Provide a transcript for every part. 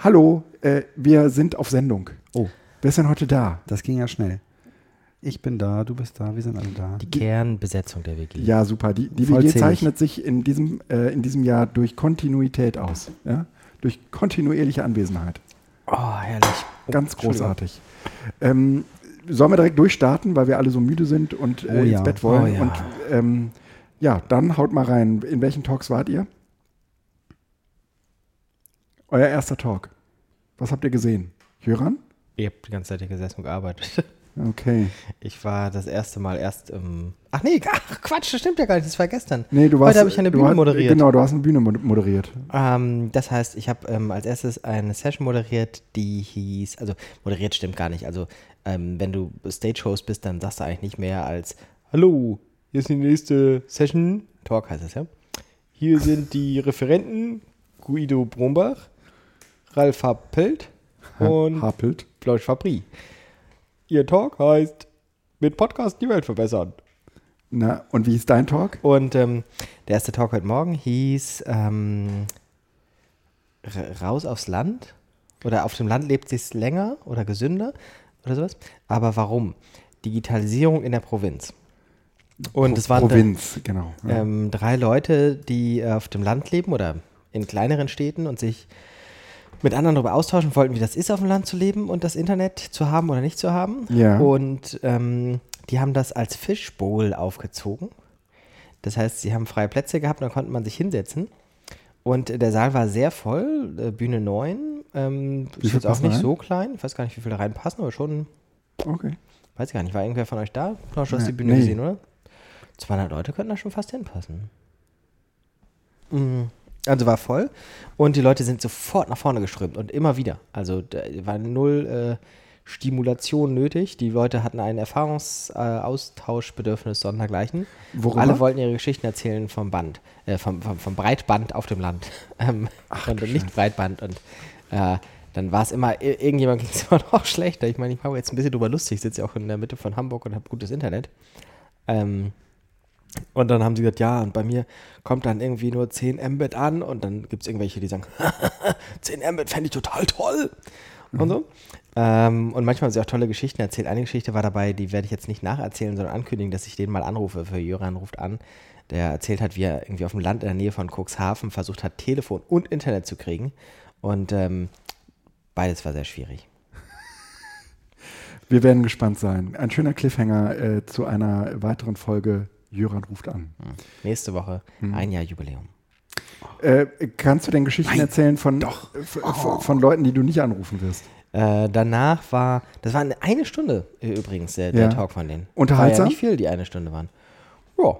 Hallo, äh, wir sind auf Sendung. Oh, wer ist denn heute da? Das ging ja schnell. Ich bin da, du bist da, wir sind alle da. Die Kernbesetzung der WG. Ja, super. Die, die WG zeichnet sich in diesem, äh, in diesem Jahr durch Kontinuität aus. Ja? Durch kontinuierliche Anwesenheit. Oh, herrlich. Oh, Ganz großartig. Ähm, sollen wir direkt durchstarten, weil wir alle so müde sind und äh, Oh ja. ins Bett wollen? Oh ja. Und ähm, ja, dann haut mal rein. In welchen Talks wart ihr? Euer erster Talk. Was habt ihr gesehen? Jöran? Ich habe die ganze Zeit hier gesessen und gearbeitet. Okay. Ich war das erste Mal erst im. Ach nee, ach Quatsch, das stimmt ja gar nicht, das war gestern. Nee, du warst, Heute habe ich eine Bühne hast- moderiert. Genau, du hast eine Bühne mod- moderiert. Ähm, das heißt, ich habe ähm, als erstes eine Session moderiert, die hieß, also moderiert stimmt gar nicht. Also ähm, wenn du Stage-Host bist, dann sagst du eigentlich nicht mehr als Hallo, hier ist die nächste Session. Talk heißt das ja. Hier sind die Referenten Guido Brombach, Ralf Happelt und Hapelt. Flausch Fabri. Ihr Talk heißt mit Podcast die Welt verbessern. Na, und wie ist dein Talk? Und ähm, der erste Talk heute Morgen hieß ähm, Raus aufs Land. Oder auf dem Land lebt sich länger oder gesünder oder sowas. Aber warum? Digitalisierung in der Provinz. Und Pro- es waren Provinz, genau. Ja. ähm, drei Leute, die äh, auf dem Land leben oder in kleineren Städten und sich mit anderen darüber austauschen wollten, wie das ist, auf dem Land zu leben und das Internet zu haben oder nicht zu haben. Ja. Und ähm, die haben das als Fishbowl aufgezogen. Das heißt, sie haben freie Plätze gehabt, da konnte man sich hinsetzen. Und der Saal war sehr voll, äh, Bühne 9. Ähm, ist jetzt auch nicht rein? so klein. Ich weiß gar nicht, wie viele da reinpassen, aber schon, Okay. weiß ich gar nicht. War irgendwer von euch da? Du hast die Bühne Nee. gesehen, oder? 200 Leute könnten da schon fast hinpassen. Mm, Also war voll und die Leute sind sofort nach vorne geströmt und immer wieder. Also da war null äh, Stimulation nötig. Die Leute hatten ein Erfahrungsaustauschbedürfnis äh, sondergleichen. Worüber? Alle wollten ihre Geschichten erzählen vom Band, äh, vom, vom, vom Breitband auf dem Land. Ähm, und nicht Breitband. Und äh, dann war es immer, ir- irgendjemand ging es immer noch schlechter. Ich meine, ich mache jetzt ein bisschen drüber lustig. Ich sitze ja auch in der Mitte von Hamburg und habe gutes Internet. Ähm, und dann haben sie gesagt, ja, und bei mir kommt dann irgendwie nur 10 Mbit an und dann gibt es irgendwelche, die sagen, 10 Mbit fände ich total toll. Und so. Ähm, und manchmal haben sie auch tolle Geschichten erzählt. Eine Geschichte war dabei, die werde ich jetzt nicht nacherzählen, sondern ankündigen, dass ich den mal anrufe. Für Jöran ruft an, der erzählt hat, wie er irgendwie auf dem Land in der Nähe von Cuxhaven versucht hat, Telefon und Internet zu kriegen. Und ähm, beides war sehr schwierig. Wir werden gespannt sein. Ein schöner Cliffhanger äh, zu einer weiteren Folge Jöran ruft an. Nächste Woche ein Jahr Jubiläum. Äh, kannst du denn Geschichten Nein, erzählen von, f- f- von Leuten, die du nicht anrufen wirst? Äh, danach war, das war eine, Stunde äh, übrigens, der, der Ja. Talk von denen. Unterhaltsam? War ja nicht viel, die eine Stunde waren. Ja.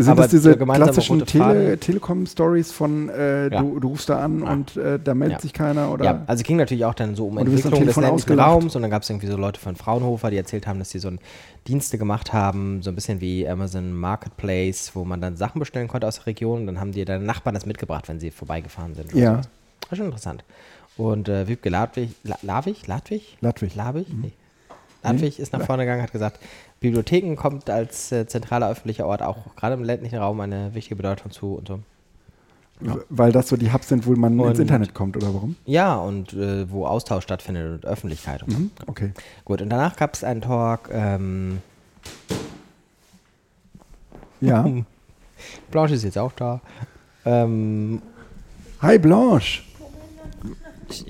Sind Aber das diese klassischen? Tele Telekom-Stories von äh, Ja. du, du rufst da an und äh, da meldet Ja. sich keiner? Oder? Ja, also ging natürlich auch dann so um Entwicklung des ländlichen. Raums und dann gab es irgendwie so Leute von Fraunhofer, die erzählt haben, dass sie so ein Dienste gemacht haben, so ein bisschen wie Amazon Marketplace, wo man dann Sachen bestellen konnte aus der Region und dann haben dir deine Nachbarn das mitgebracht, wenn sie vorbeigefahren sind. Ja. sowas. War schon interessant. Und äh, Wiebke Ladwig, La, Lavig, Ladwig? Ladwig. Lavig? Nee. Ladwig ist nach vorne gegangen, hat gesagt, Bibliotheken kommt als äh, zentraler öffentlicher Ort auch gerade im ländlichen Raum eine wichtige Bedeutung zu und so. W- Weil das so die Hubs sind, wo man ins Und- Internet kommt, oder warum? Ja, und äh, wo Austausch stattfindet und Öffentlichkeit und so. Mhm. Okay. Gut, und danach gab es einen Talk. Ähm, Ja. Blanche ist jetzt auch da. Ähm, Hi Blanche.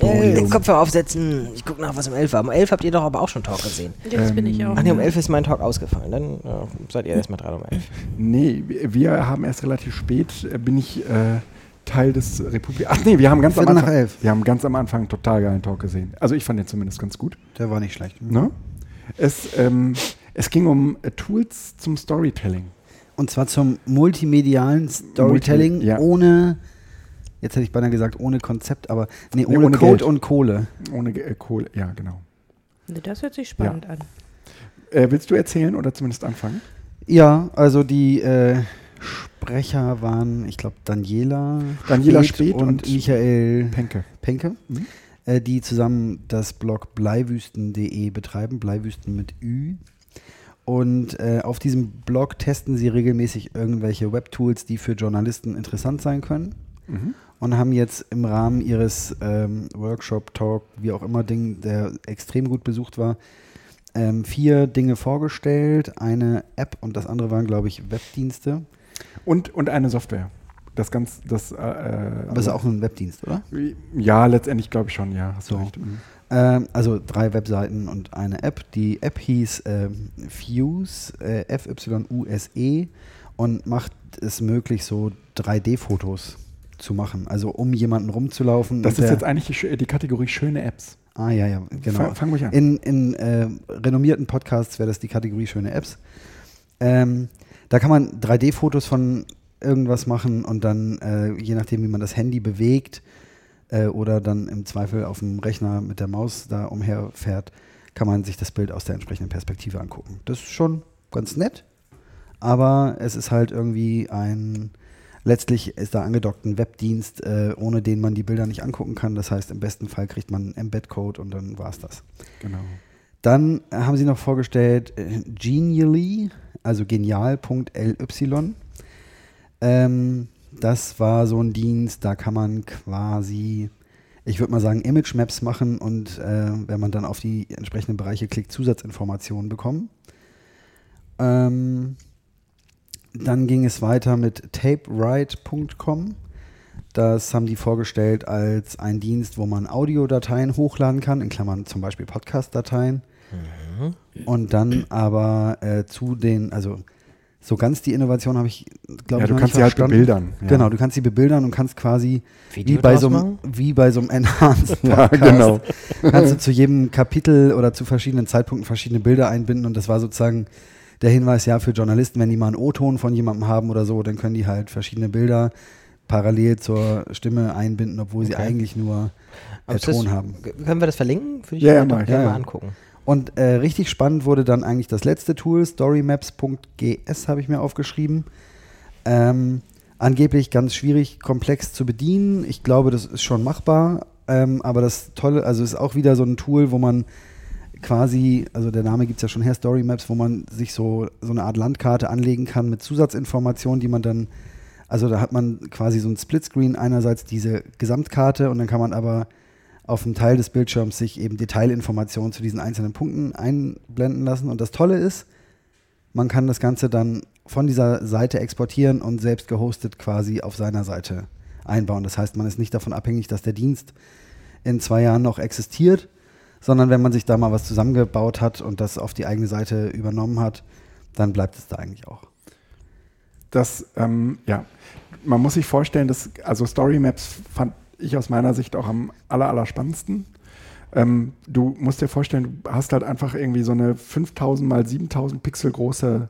Äh, Kopfhörer aufsetzen. Ich gucke nach, was um 11 war. Um 11 habt ihr doch aber auch schon Talk gesehen. Jetzt bin ich auch. Ach nee, um 11 ist mein Talk ausgefallen. Dann ja, seid ihr erstmal dran um 11. Nee, wir haben erst relativ spät, äh, bin ich äh, Teil des Republik. Ach nee, wir haben ganz am Viertel nach Anfang. elf. Wir haben ganz am Anfang einen total geilen Talk gesehen. Also ich fand den zumindest ganz gut. Der war nicht schlecht. Ne? Es, ähm, es ging um äh, Tools zum Storytelling. Und zwar zum multimedialen Storytelling Multi- ja. ohne, jetzt hätte ich beinahe gesagt, ohne Konzept, aber nee, Nee, ohne, ohne Code Geld. und Kohle. Ohne äh, Kohle. Ja, genau. Nee, das hört sich spannend an. Äh, willst du erzählen oder zumindest anfangen? Ja, also die äh, Sprecher waren, ich glaube, Daniela, Daniela Speth und, und Michael Penke. Penke, Mhm. äh, die zusammen das Blog bleiwüsten.de betreiben, Bleiwüsten mit Ü. Und äh, auf diesem Blog testen sie regelmäßig irgendwelche Webtools, die für Journalisten interessant sein können. Mhm. Und haben jetzt im Rahmen ihres ähm, Workshop, Talk, wie auch immer Ding, der extrem gut besucht war, ähm, vier Dinge vorgestellt. Eine App und das andere waren, glaube ich, Webdienste. Und, und eine Software. Das ganz, das, äh, Aber ist auch ein Webdienst, oder? Ja, letztendlich glaube ich schon, ja. Hast du So. recht. Mhm. Ähm, also drei Webseiten und eine App. Die App hieß ähm, Fuse, äh, F-Y-U-S-E und macht es möglich, so 3D-Fotos zu machen. Also um jemanden rumzulaufen. Das ist jetzt eigentlich die, die Kategorie schöne Apps. Ah, ja, ja, genau. Fang, fang ruhig an. In, in äh, renommierten Podcasts wäre das die Kategorie schöne Apps. Ähm, da kann man 3D-Fotos von irgendwas machen und dann, äh, je nachdem, wie man das Handy bewegt äh, oder dann im Zweifel auf dem Rechner mit der Maus da umherfährt, kann man sich das Bild aus der entsprechenden Perspektive angucken. Das ist schon ganz nett, aber es ist halt irgendwie ein, letztlich ist da angedockt ein Webdienst, äh, ohne den man die Bilder nicht angucken kann. Das heißt, im besten Fall kriegt man einen Embed-Code und dann war es das. Genau. Dann äh, haben sie noch vorgestellt äh, Genially, also genial.ly. Ähm, das war so ein Dienst, da kann man quasi, ich würde mal sagen, Image Maps machen und äh, wenn man dann auf die entsprechenden Bereiche klickt, Zusatzinformationen bekommen. Ähm, dann ging es weiter mit tapewrite.com. Das haben die vorgestellt als ein Dienst, wo man Audiodateien hochladen kann, in Klammern zum Beispiel Podcast-Dateien. Und dann aber äh, zu den, also so ganz die Innovation habe ich, glaube Ja, ich, du noch kannst sie halt bebildern. Ja. Genau, du kannst sie bebildern und kannst quasi Video wie bei, so einem, wie bei so einem Enhanced Ja, Podcast genau. kannst du zu jedem Kapitel oder zu verschiedenen Zeitpunkten verschiedene Bilder einbinden und das war sozusagen der Hinweis, ja, für Journalisten, wenn die mal einen O-Ton von jemandem haben oder so, dann können die halt verschiedene Bilder parallel zur Stimme einbinden, obwohl sie Okay. eigentlich nur äh, ist das- Ton haben. Können wir das verlinken? Würde ich Ja, ja, gerne Ja, mal angucken. Und äh, richtig spannend wurde dann eigentlich das letzte Tool, storymaps.gs habe ich mir aufgeschrieben. Ähm, angeblich ganz schwierig, komplex zu bedienen. Ich glaube, das ist schon machbar. Ähm, aber das Tolle, also ist auch wieder so ein Tool, wo man quasi, also der Name gibt es ja schon her, Story Maps, wo man sich so, so eine Art Landkarte anlegen kann mit Zusatzinformationen, die man dann, also da hat man quasi so ein Splitscreen, einerseits diese Gesamtkarte und dann kann man aber auf einem Teil des Bildschirms sich eben Detailinformationen zu diesen einzelnen Punkten einblenden lassen. Und das Tolle ist, man kann das Ganze dann von dieser Seite exportieren und selbst gehostet quasi auf seiner Seite einbauen. Das heißt, man ist nicht davon abhängig, dass der Dienst in zwei Jahren noch existiert, sondern wenn man sich da mal was zusammengebaut hat und das auf die eigene Seite übernommen hat, dann bleibt es da eigentlich auch. Das, ähm, ja, man muss sich vorstellen, dass, also Story Maps fand ich aus meiner Sicht auch am aller, aller spannendsten. Ähm, du musst dir vorstellen, du hast halt einfach irgendwie so eine 5000 mal 7000 Pixel große,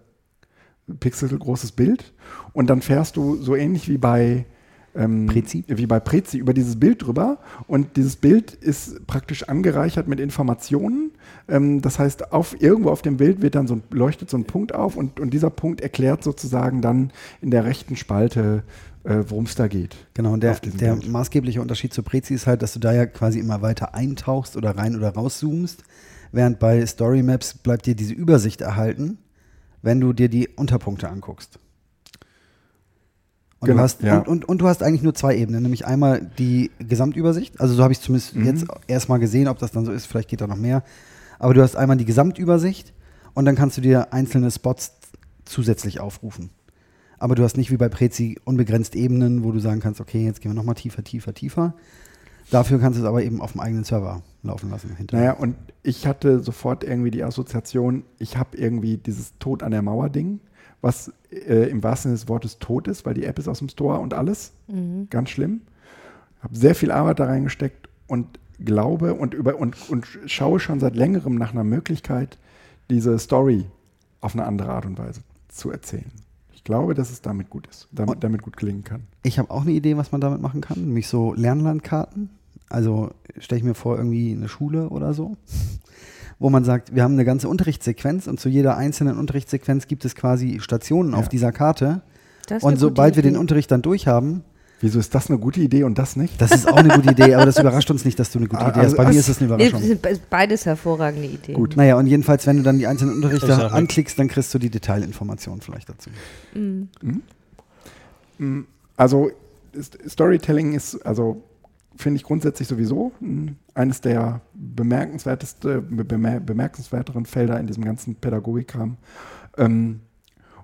Pixel großes Bild und dann fährst du so ähnlich wie bei ähm, Prezi? wie bei Prezi über dieses Bild drüber und dieses Bild ist praktisch angereichert mit Informationen. Ähm, das heißt, auf, irgendwo auf dem Bild wird dann so ein, leuchtet so ein Punkt auf und, und dieser Punkt erklärt sozusagen dann in der rechten Spalte, äh, worum es da geht. Genau, und der, der Bild. maßgebliche Unterschied zu Prezi ist halt, dass du da ja quasi immer weiter eintauchst oder rein oder rauszoomst, während bei Story Maps bleibt dir diese Übersicht erhalten, wenn du dir die Unterpunkte anguckst. Und, Genau, du hast, ja. und, und, und du hast eigentlich nur zwei Ebenen, nämlich einmal die Gesamtübersicht, also so habe ich es zumindest Mhm. jetzt erstmal gesehen, ob das dann so ist, vielleicht geht da noch mehr, aber du hast einmal die Gesamtübersicht und dann kannst du dir einzelne Spots zusätzlich aufrufen. Aber du hast nicht wie bei Prezi unbegrenzt Ebenen, wo du sagen kannst, okay, jetzt gehen wir nochmal tiefer, tiefer, tiefer. Dafür kannst du es aber eben auf dem eigenen Server laufen lassen. Hinterher. Naja, und ich hatte sofort irgendwie die Assoziation, ich habe irgendwie dieses Tod an der Mauer-Ding, was äh, im wahrsten Sinne des Wortes tot ist, weil die App ist aus dem Store und alles. Ganz schlimm. Habe sehr viel Arbeit da reingesteckt und glaube und, über, und, und schaue schon seit längerem nach einer Möglichkeit, diese Story auf eine andere Art und Weise zu erzählen. Ich glaube, dass es damit gut ist, damit, damit gut gelingen kann. Ich habe auch eine Idee, was man damit machen kann, nämlich so Lernlandkarten. Also stelle ich mir vor, irgendwie eine Schule oder so, wo man sagt, wir haben eine ganze Unterrichtssequenz und zu jeder einzelnen Unterrichtssequenz gibt es quasi Stationen Ja. auf dieser Karte. Das ist Und sobald wir den. Unterricht dann durch haben, Wieso ist das eine gute Idee und das nicht? das ist auch eine gute Idee, aber das überrascht uns nicht, dass du eine gute Ah, Idee hast. Bei also- mir ist es eine Nee, Überraschung. das sind be- beides hervorragende Ideen. Gut. Naja, und jedenfalls, wenn du dann die einzelnen Ist auch Unterrichte richtig. anklickst, dann kriegst du die Detailinformationen vielleicht dazu. Mhm. Mm, Also Ist- Storytelling ist, also finde ich grundsätzlich sowieso mh, eines der bemerkenswerteste, be- bemer bemerkenswerteren Felder in diesem ganzen Pädagogikkram. Ähm,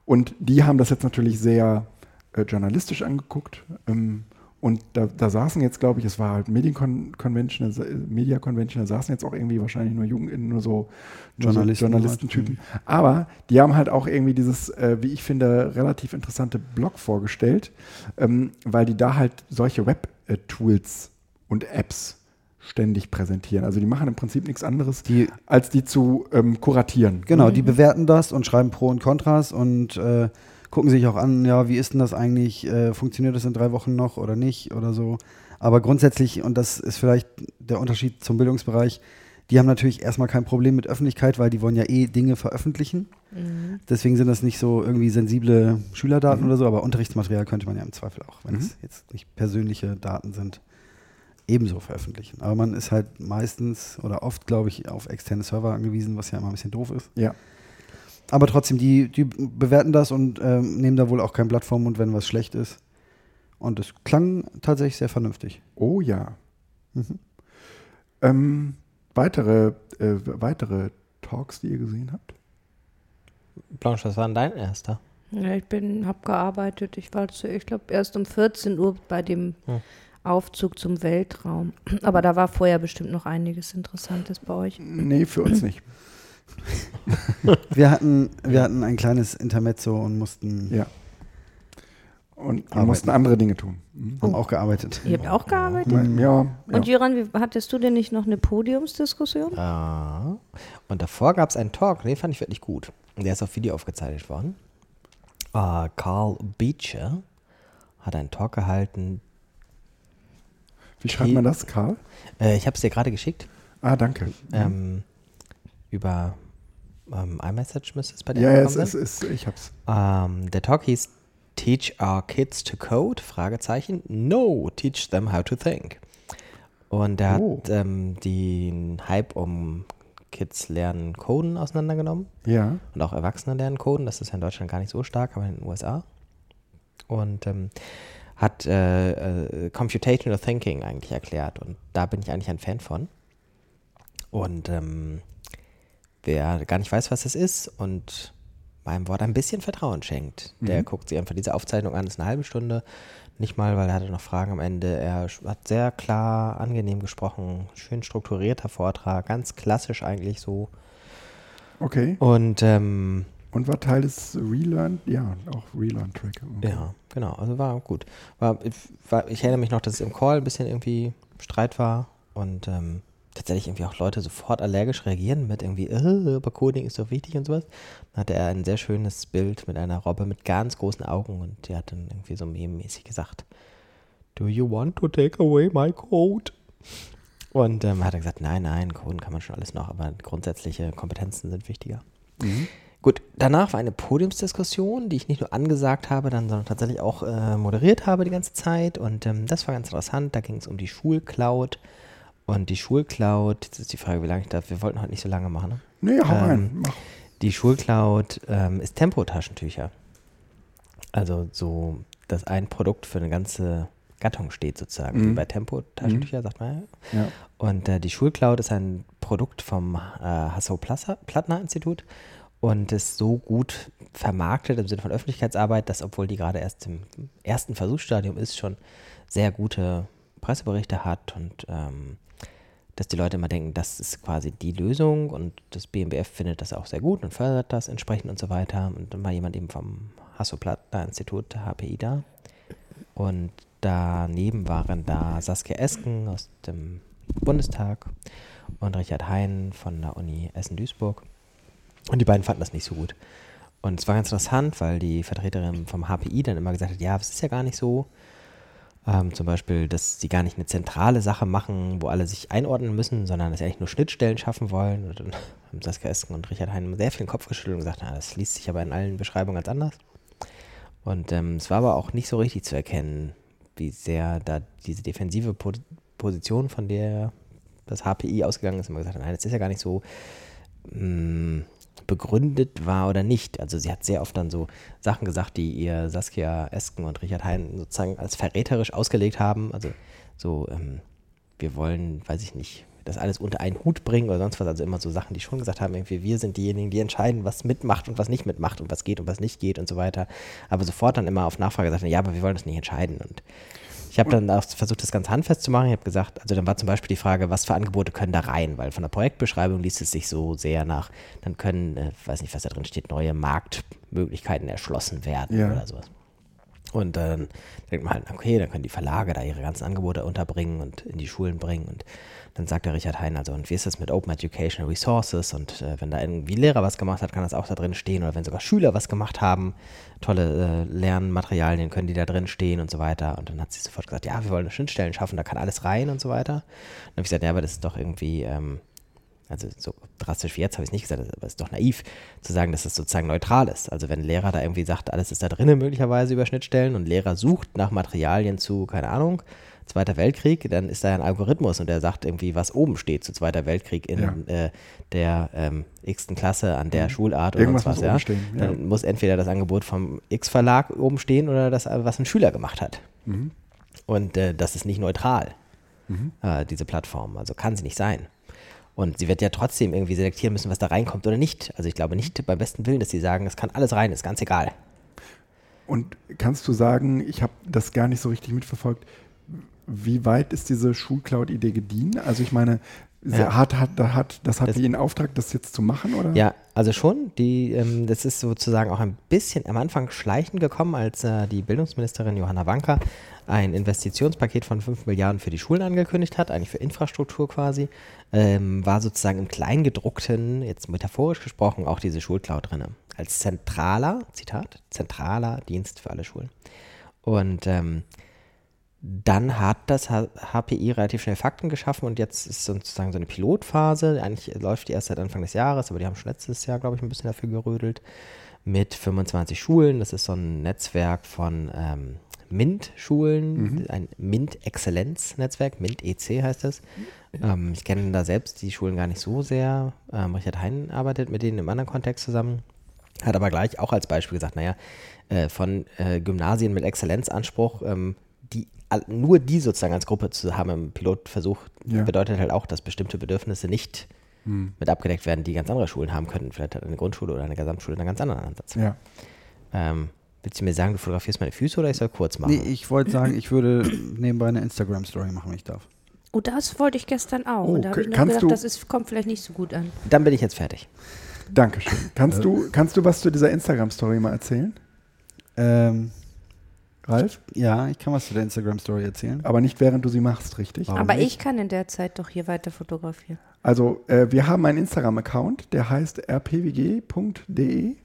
und die haben das jetzt natürlich sehr äh, journalistisch angeguckt. Ähm, und da, da saßen jetzt, glaube ich, es war halt Medien-Convention, äh, Media-Convention, da saßen jetzt auch irgendwie wahrscheinlich nur Jugend, nur so, nur so Journalisten Journalistentypen. Aber die haben halt auch irgendwie dieses, äh, wie ich finde, relativ interessante Blog vorgestellt, ähm, weil die da halt solche Web-Tools und Apps ständig präsentieren. Also die machen im Prinzip nichts anderes, Die, als die zu ähm, kuratieren. genau, die bewerten das und schreiben Pro und Kontras und äh, gucken sich auch an, ja, wie ist denn das eigentlich? Äh, funktioniert das in drei Wochen noch oder nicht oder so? Aber grundsätzlich, und das ist vielleicht der Unterschied zum Bildungsbereich, die haben natürlich erstmal kein Problem mit Öffentlichkeit, weil die wollen ja eh Dinge veröffentlichen. Mhm. Deswegen sind das nicht so irgendwie sensible Schülerdaten oder so, aber Unterrichtsmaterial könnte man ja im Zweifel auch, wenn es jetzt nicht persönliche Daten sind, ebenso veröffentlichen. Aber man ist halt meistens oder oft, glaube ich, auf externe Server angewiesen, was ja immer ein bisschen doof ist. Ja. Aber trotzdem, die, die bewerten das und ähm, nehmen da wohl auch kein Blatt vom Mund, wenn was schlecht ist. Und es klang tatsächlich sehr vernünftig. Oh ja. Mhm. Ähm, weitere, äh, weitere Talks, die ihr gesehen habt? Blanche, was war denn dein erster? Ja, ich bin, habe gearbeitet. Ich war, zu, ich glaube, erst um 14 Uhr bei dem Hm. Aufzug zum Weltraum. Aber da war vorher bestimmt noch einiges Interessantes bei euch. Nee, für uns nicht. Wir hatten, wir hatten ein kleines Intermezzo und mussten, Ja. Und wir Arbeiten. mussten andere Dinge tun. Mhm. haben auch gearbeitet. Ihr habt auch gearbeitet? Ja, ja. Und Jöran, wie, hattest du denn nicht noch eine Podiumsdiskussion? Ah. Und davor gab es einen Talk, den fand ich wirklich gut. Der ist auf Video aufgezeichnet worden. Äh, Carl Beecher hat einen Talk gehalten. Wie schreibt man das, Karl? Äh, ich habe es dir gerade geschickt. Ah, danke. Ähm, über ähm, iMessage müsste es bei dir ja, ja, es angekommen ist, sein. ist, ich hab's. Ähm, der Talk hieß Teach our kids to code? Fragezeichen. No, teach them how to think. Und er Oh. hat ähm, den Hype um Kids lernen Coden auseinandergenommen. Ja. Und auch Erwachsene lernen Coden. Das ist ja in Deutschland gar nicht so stark, aber in den USA. Und ähm, hat äh, äh, Computational Thinking eigentlich erklärt. Und da bin ich eigentlich ein Fan von. Und ähm, wer gar nicht weiß, was das ist und meinem Wort ein bisschen Vertrauen schenkt, der guckt sich einfach diese Aufzeichnung an. Ist eine halbe Stunde. Nicht mal, weil er hatte noch Fragen am Ende. Er hat sehr klar, angenehm gesprochen. Schön strukturierter Vortrag. Ganz klassisch eigentlich so. Okay. Und ähm, Und war Teil des Relearn? Ja, auch Relearn-Track. Okay. Ja, genau. Also war gut. War, ich- war, ich erinnere mich noch, dass es im Call ein bisschen irgendwie Streit war und ähm, tatsächlich irgendwie auch Leute sofort allergisch reagieren mit irgendwie, äh, aber Coding ist doch wichtig und sowas. Dann hatte er ein sehr schönes Bild mit einer Robbe mit ganz großen Augen und die hat dann irgendwie so mememäßig gesagt, Do you want to take away my code? Und ähm, hat er gesagt, nein, nein, Coden kann man schon alles noch, aber grundsätzliche Kompetenzen sind wichtiger. Gut, danach war eine Podiumsdiskussion, die ich nicht nur angesagt habe, dann, sondern tatsächlich auch äh, moderiert habe die ganze Zeit. Und ähm, das war ganz interessant. Da ging es um die Schulcloud. Und die Schulcloud, jetzt ist die Frage, wie lange ich darf. Wir wollten heute nicht so lange machen. Ne? Nee, hau Ähm, rein. Mach. Die Schulcloud ähm, ist Tempotaschentücher. Also so, dass ein Produkt für eine ganze Gattung steht sozusagen. Mhm. Wie bei Tempotaschentücher, sagt man ja. Ja. Und äh, die Schulcloud ist ein Produkt vom äh, Hasso-Plattner-Institut und ist so gut vermarktet im Sinne von Öffentlichkeitsarbeit, dass, obwohl die gerade erst im ersten Versuchsstadium ist, schon sehr gute Presseberichte hat und ähm, dass die Leute immer denken, das ist quasi die Lösung und das BMBF findet das auch sehr gut und fördert das entsprechend und so weiter. Und dann war jemand eben vom Hasso-Plattner-Institut, HPI, da. Und daneben waren da Saskia Esken aus dem Bundestag und Richard Hein von der Uni Essen-Duisburg. Und die beiden fanden das nicht so gut. Und es war ganz interessant, weil die Vertreterin vom HPI dann immer gesagt hat, ja, es ist ja gar nicht so. Ähm, zum Beispiel, dass sie gar nicht eine zentrale Sache machen, wo alle sich einordnen müssen, sondern dass sie eigentlich nur Schnittstellen schaffen wollen. Und dann haben Saskia Esken und Richard Hein sehr viel den Kopf geschüttelt und gesagt, na, das liest sich aber in allen Beschreibungen ganz anders. Und ähm, es war aber auch nicht so richtig zu erkennen, wie sehr da diese defensive po Position, von der das HPI ausgegangen ist, immer gesagt hat, nein, das ist ja gar nicht so. Mh, begründet war oder nicht. Also sie hat sehr oft dann so Sachen gesagt, die ihr Saskia Esken und Richard Hein sozusagen als verräterisch ausgelegt haben. Also so, ähm, wir wollen, weiß ich nicht, das alles unter einen Hut bringen oder sonst was. Also immer so Sachen, die schon gesagt haben, irgendwie wir sind diejenigen, die entscheiden, was mitmacht und was nicht mitmacht und was geht und was nicht geht und so weiter. Aber sofort dann immer auf Nachfrage gesagt, ja, aber wir wollen das nicht entscheiden. Und ich habe dann auch versucht, das ganz handfest zu machen. Ich habe gesagt, also dann war zum Beispiel die Frage, was für Angebote können da rein? Weil von der Projektbeschreibung liest es sich so sehr nach, dann können, äh, weiß nicht, was da drin steht, neue Marktmöglichkeiten erschlossen werden Ja. oder sowas. Und dann denkt man halt, okay, dann können die Verlage da ihre ganzen Angebote unterbringen und in die Schulen bringen. Und dann sagt der Richard Hein, also, und wie ist das mit Open Educational Resources? Und äh, wenn da irgendwie Lehrer was gemacht hat, kann das auch da drin stehen. Oder wenn sogar Schüler was gemacht haben, tolle äh, Lernmaterialien, können die da drin stehen und so weiter. Und dann hat sie sofort gesagt, ja, wir wollen Schnittstellen schaffen, da kann alles rein und so weiter. Und dann habe ich gesagt, ja, aber das ist doch irgendwie, ähm, also so drastisch wie jetzt habe ich es nicht gesagt, aber es ist doch naiv zu sagen, dass es sozusagen neutral ist. Also wenn ein Lehrer da irgendwie sagt, alles ist da drinnen möglicherweise über Schnittstellen und Lehrer sucht nach Materialien zu, keine Ahnung, Zweiter Weltkrieg, dann ist da ein Algorithmus und der sagt irgendwie, was oben steht zu Zweiter Weltkrieg in Ja. äh, der ähm, x-ten Klasse an der Schulart oder Irgendwas was, muss ja. Dann muss entweder das Angebot vom X-Verlag oben stehen oder das, was ein Schüler gemacht hat. Mhm. Und äh, das ist nicht neutral, äh, diese Plattform. Also kann sie nicht sein. Und sie wird ja trotzdem irgendwie selektieren müssen, was da reinkommt oder nicht. Also ich glaube nicht beim besten Willen, dass sie sagen, es kann alles rein, ist ganz egal. Und kannst du sagen, ich habe das gar nicht so richtig mitverfolgt, wie weit ist diese Schulcloud-Idee gediehen? Also ich meine, Ja. hat, hat, hat, das hat Das- die in Auftrag, das jetzt zu machen, oder? Ja, also schon. Die, ähm, das ist sozusagen auch ein bisschen am Anfang schleichend gekommen, als äh, die Bildungsministerin Johanna Wanka ein Investitionspaket von 5 Milliarden für die Schulen angekündigt hat, eigentlich für Infrastruktur quasi, ähm, war sozusagen im Kleingedruckten, jetzt metaphorisch gesprochen, auch diese Schulcloud drin. Als zentraler, Zitat, zentraler Dienst für alle Schulen. Und ähm, dann hat das HPI relativ schnell Fakten geschaffen und jetzt ist sozusagen so eine Pilotphase. Eigentlich läuft die erst seit Anfang des Jahres, aber die haben schon letztes Jahr, glaube ich, ein bisschen dafür gerödelt. Mit 25 Schulen. Das ist so ein Netzwerk von ähm, MINT-Schulen, ein MINT-Exzellenz-Netzwerk. MINT-EC heißt das. Ähm, ich kenne da selbst die Schulen gar nicht so sehr. Ähm, Richard Hein arbeitet mit denen im anderen Kontext zusammen. Hat aber gleich auch als Beispiel gesagt, naja, äh, von äh, Gymnasien mit Exzellenzanspruch, ähm, die, nur die sozusagen als Gruppe zu haben im Pilotversuch, Ja. bedeutet halt auch, dass bestimmte Bedürfnisse nicht mit abgedeckt werden, die ganz andere Schulen haben könnten. Vielleicht hat eine Grundschule oder eine Gesamtschule einen ganz anderen Ansatz. Ja. Ähm, willst du mir sagen, du fotografierst meine Füße oder ich soll kurz machen? Nee, ich wollte sagen, ich würde nebenbei eine Instagram-Story machen, wenn ich darf. Oh, das wollte ich gestern auch. Oh, und da habe ich kannst gedacht, du- das ist, kommt vielleicht nicht so gut an. Dann bin ich jetzt fertig. Dankeschön. Kannst du, kannst du was zu dieser Instagram-Story mal erzählen, Ähm, Ralf? ja, ich kann was zu der Instagram-Story erzählen. Aber nicht während du sie machst, richtig? Warum Aber nicht? ich kann in der Zeit doch hier weiter fotografieren. Also, äh, wir haben einen Instagram-Account, der heißt rpwg.de.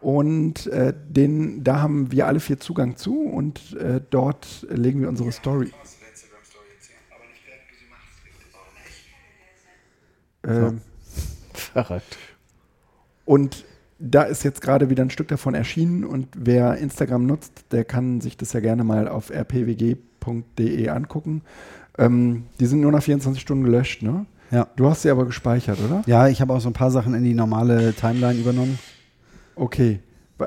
Und äh, den, da haben wir alle vier Zugang zu und äh, dort legen wir unsere Story. Ähm, Verrückt. Und da ist jetzt gerade wieder ein Stück davon erschienen und wer Instagram nutzt, der kann sich das ja gerne mal auf rpwg.de angucken. Ähm, die sind nur nach 24 Stunden gelöscht, ne? Ja. Du hast sie aber gespeichert, oder? Ja, ich habe auch so ein paar Sachen in die normale Timeline übernommen. Okay.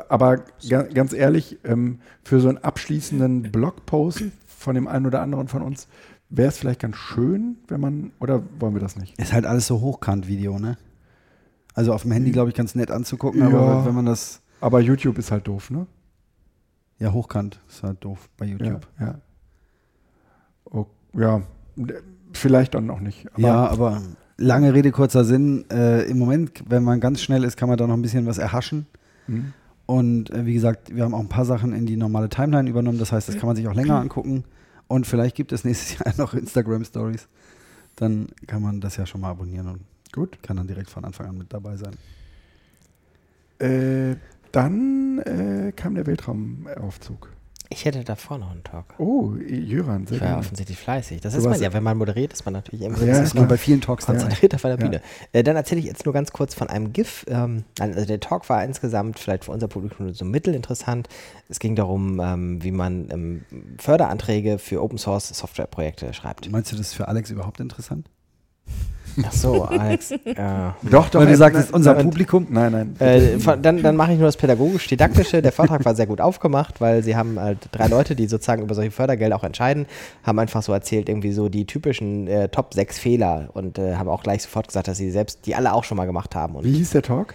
Aber ga, ganz ehrlich, ähm, für so einen abschließenden Blogpost von dem einen oder anderen von uns wäre es vielleicht ganz schön, wenn man, oder wollen wir das nicht? Ist halt alles so Hochkant-Video, ne? Also auf dem Handy, glaube ich, ganz nett anzugucken, Ja. aber wenn man das. Aber YouTube ist halt doof, ne? Ja, hochkant ist halt doof bei YouTube. Ja. Ja, oh, ja. vielleicht dann noch nicht. Aber Ja, aber lange Rede, kurzer Sinn. Äh, Im Moment, wenn man ganz schnell ist, kann man da noch ein bisschen was erhaschen. Hm. Und äh, wie gesagt, wir haben auch ein paar Sachen in die normale Timeline übernommen. Das heißt, das kann man sich auch länger angucken. Und vielleicht gibt es nächstes Jahr noch Instagram Stories. Dann kann man das ja schon mal abonnieren und Gut. kann dann direkt von Anfang an mit dabei sein. Äh, dann äh, kam der Weltraumaufzug. Ich hätte davor noch einen Talk. Oh, Jöran, sehr Ich war ja gerne. offensichtlich fleißig. Das Du ist man ja, wenn man moderiert, ist man natürlich immer Ja, ist nur bei vielen Talks konzentriert auf einer Ja. Bühne. Äh, dann erzähle ich jetzt nur ganz kurz von einem GIF. Ähm, also der Talk war insgesamt vielleicht für unser Publikum nur so mittelinteressant. Es ging darum, ähm, wie man ähm, Förderanträge für Open Source Softwareprojekte schreibt. Meinst du, das ist für Alex überhaupt interessant? Ach so, Alex. ja. Doch, doch. Weil du äh, sagtest, nein, unser nein, Publikum. Nein, nein. Äh, dann dann mache ich nur das pädagogisch-didaktische. Der Vortrag war sehr gut aufgemacht, weil sie haben halt drei Leute, die sozusagen über solche Fördergelder auch entscheiden, haben einfach so erzählt, irgendwie so die typischen äh, Top 6 Fehler und äh, haben auch gleich sofort gesagt, dass sie selbst die alle auch schon mal gemacht haben. Und Wie hieß der Talk?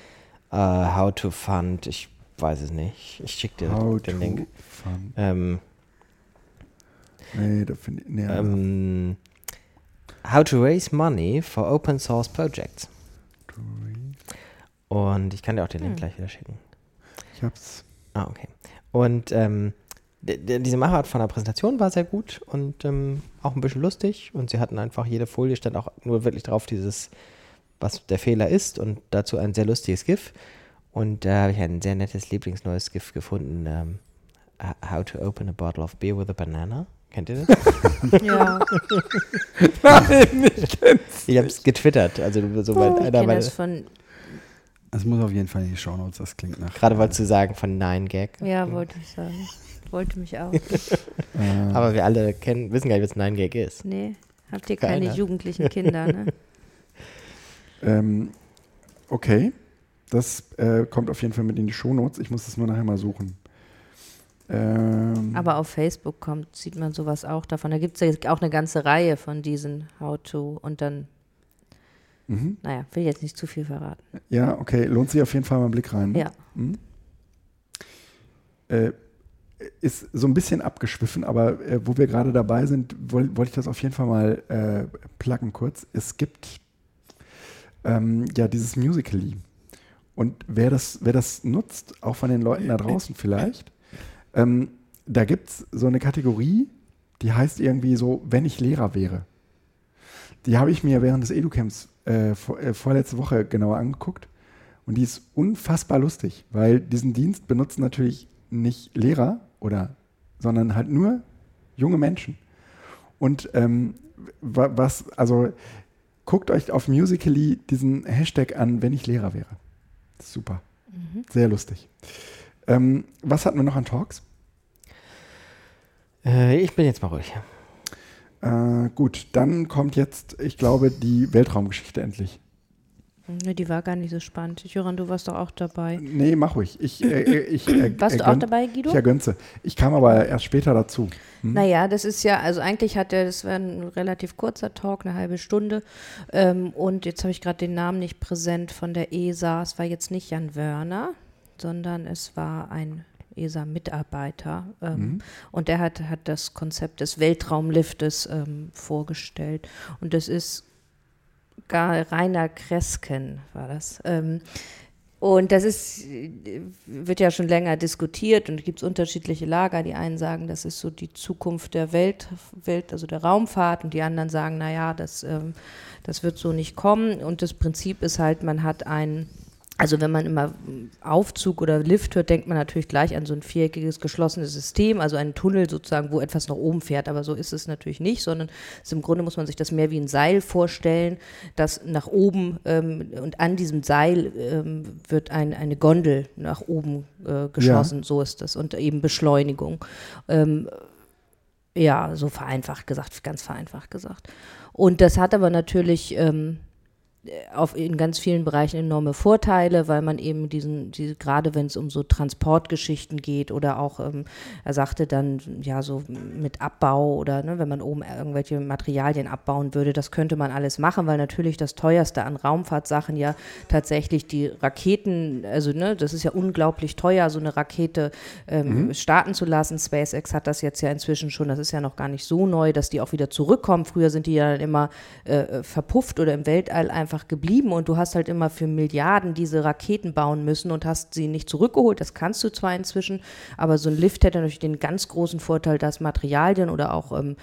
äh, How to Fund, ich weiß es nicht. Ich schicke dir How den to Link. fun. Ähm, Nee, da finde ich. Nee, ähm, how to raise money for open source projects. Und ich kann dir auch den Link gleich wieder schicken. ich hab's. Ah, okay. Und ähm, diese Machart von der Präsentation war sehr gut und ähm, auch ein bisschen lustig. Und sie hatten einfach, jede Folie stand auch nur wirklich drauf, dieses, was der Fehler ist und dazu ein sehr lustiges GIF. Und da habe ich ein sehr nettes Lieblingsneues GIF gefunden. Ähm, how to open a bottle of beer with a banana. Kennt ihr das? Ja, ich habe es getwittert. Also so bei Oh, ich einer das von, Das muss auf jeden Fall in die Shownotes, das klingt nach. gerade wolltest du sagen von Nine Gag. ja, wollte ich sagen. Wollte mich auch. Äh, Aber wir alle kennen, wissen gar nicht, was Nine Gag ist. Nee, habt ihr keine Keiner. jugendlichen Kinder, ne? ähm, okay. Das äh, kommt auf jeden Fall mit in die Shownotes. Ich muss das nur nachher mal suchen. Ähm, Aber auf Facebook kommt, sieht man sowas auch davon. Da gibt es ja auch eine ganze Reihe von diesen How-To und dann, mhm. naja, will jetzt nicht zu viel verraten. Ja, okay. Lohnt sich auf jeden Fall mal einen Blick rein. Ja. Mhm. Äh, ist so ein bisschen abgeschwiffen, aber äh, wo wir gerade dabei sind, wollte wollt ich das auf jeden Fall mal äh, pluggen kurz. Es gibt ähm, ja dieses Musical.ly. Und wer das, wer das nutzt, auch von den Leuten da draußen vielleicht, ähm, da gibt es so eine Kategorie, die heißt irgendwie so, wenn ich Lehrer wäre. Die habe ich mir während des Educamps äh, vor, äh, vorletzte Woche genauer angeguckt. Und die ist unfassbar lustig, weil diesen Dienst benutzen natürlich nicht Lehrer oder, sondern halt nur junge Menschen. Und ähm, wa- was, also guckt euch auf Musically diesen Hashtag an, wenn ich Lehrer wäre. Super. Sehr lustig. Ähm, was hatten wir noch an Talks? Äh, ich bin jetzt mal ruhig. Äh, gut, dann kommt jetzt, ich glaube, die Weltraumgeschichte endlich. Ne, die war gar nicht so spannend. Jöran, du warst doch auch dabei. Nee, mach ruhig. Ich, äh, äh, ich, äh, Warst du auch dabei, Guido? Ich ergönze. Ich kam aber erst später dazu. Hm? Naja, das ist ja, also eigentlich hat er, das war ein relativ kurzer Talk, eine halbe Stunde. Ähm, und jetzt habe ich gerade den Namen nicht präsent von der ESA. Es war jetzt nicht Jan Wörner, sondern es war ein ESA-Mitarbeiter. Ähm, Und der hat, hat das Konzept des Weltraumliftes ähm, vorgestellt. Und das ist gar Rainer Kresken war das. Ähm, und das ist, wird ja schon länger diskutiert und gibt es unterschiedliche Lager. Die einen sagen, das ist so die Zukunft der Welt, Welt also der Raumfahrt und die anderen sagen, naja, das, ähm, das wird so nicht kommen. Und das Prinzip ist halt, man hat einen also wenn man immer Aufzug oder Lift hört, denkt man natürlich gleich an so ein viereckiges geschlossenes System, also einen Tunnel sozusagen, wo etwas nach oben fährt. Aber so ist es natürlich nicht, sondern es im Grunde muss man sich das mehr wie ein Seil vorstellen, das nach oben ähm, und an diesem Seil ähm, wird ein, eine Gondel nach oben äh, geschlossen. So ist das und eben Beschleunigung. Ähm, ja, so vereinfacht gesagt, ganz vereinfacht gesagt. Und das hat aber natürlich ähm, auf, in ganz vielen Bereichen enorme Vorteile, weil man eben diesen, diese, gerade wenn es um so Transportgeschichten geht oder auch, ähm, er sagte dann, ja, so mit Abbau oder ne, wenn man oben irgendwelche Materialien abbauen würde, das könnte man alles machen, weil natürlich das teuerste an Raumfahrtsachen ja tatsächlich die Raketen, also ne, das ist ja unglaublich teuer, so eine Rakete ähm, starten zu lassen. SpaceX hat das jetzt ja inzwischen schon, das ist ja noch gar nicht so neu, dass die auch wieder zurückkommen. Früher sind die ja dann immer äh, verpufft oder im Weltall einfach geblieben und du hast halt immer für Milliarden diese Raketen bauen müssen und hast sie nicht zurückgeholt. Das kannst du zwar inzwischen, aber so ein Lift hätte natürlich den ganz großen Vorteil, dass Materialien oder auch ähm,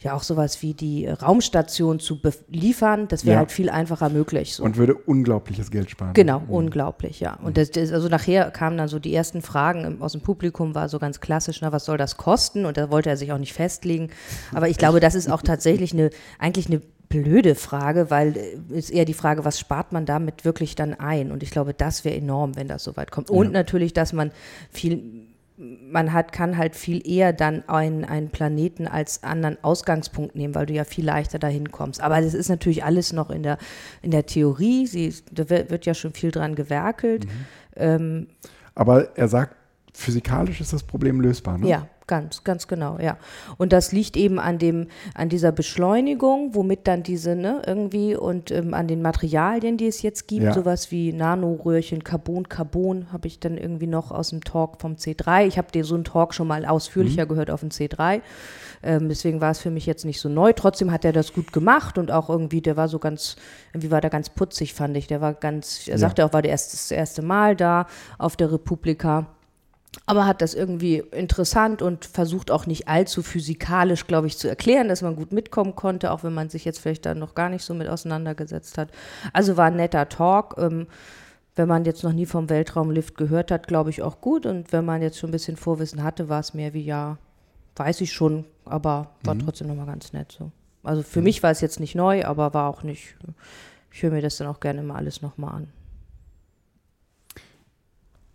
ja auch sowas wie die Raumstation zu beliefern, das wäre Ja. halt viel einfacher möglich. So. Und würde unglaubliches Geld sparen. Genau, unglaublich, ja. Und das, das, also nachher kamen dann so die ersten Fragen aus dem Publikum, war so ganz klassisch, na, was soll das kosten? Und da wollte er sich auch nicht festlegen. Aber ich glaube, das ist auch tatsächlich eine, eigentlich eine blöde Frage, weil äh, ist eher die Frage, was spart man damit wirklich dann ein? Und ich glaube, das wäre enorm, wenn das soweit kommt. Und natürlich, dass man viel man hat, kann halt viel eher dann einen, einen Planeten als anderen Ausgangspunkt nehmen, weil du ja viel leichter dahin kommst. Aber das ist natürlich alles noch in der, in der Theorie. Sie, da wird, wird ja schon viel dran gewerkelt. Mhm. Ähm, Aber er sagt, physikalisch ist das Problem lösbar. Ne? Ja, ganz, ganz genau, ja. Und das liegt eben an dem, an dieser Beschleunigung, womit dann diese, ne, irgendwie und ähm, an den Materialien, die es jetzt gibt, Ja. sowas wie Nanoröhrchen, Carbon, Carbon, habe ich dann irgendwie noch aus dem Talk vom C3. Ich habe dir so einen Talk schon mal ausführlicher gehört auf dem C3. Ähm, deswegen war es für mich jetzt nicht so neu. Trotzdem hat er das gut gemacht und auch irgendwie, der war so ganz, irgendwie war der ganz putzig, fand ich. Der war ganz, er Ja. sagte auch, war der erste, das erste Mal da auf der Republika. Aber hat das irgendwie interessant und versucht auch nicht allzu physikalisch, glaube ich, zu erklären, dass man gut mitkommen konnte, auch wenn man sich jetzt vielleicht da noch gar nicht so mit auseinandergesetzt hat. Also war ein netter Talk. Ähm, wenn man jetzt noch nie vom Weltraumlift gehört hat, glaube ich auch gut. Und wenn man jetzt schon ein bisschen Vorwissen hatte, war es mehr wie ja, weiß ich schon, aber war trotzdem nochmal ganz nett so. Also für mich war es jetzt nicht neu, aber war auch nicht. Ich höre mir das dann auch gerne immer alles nochmal an.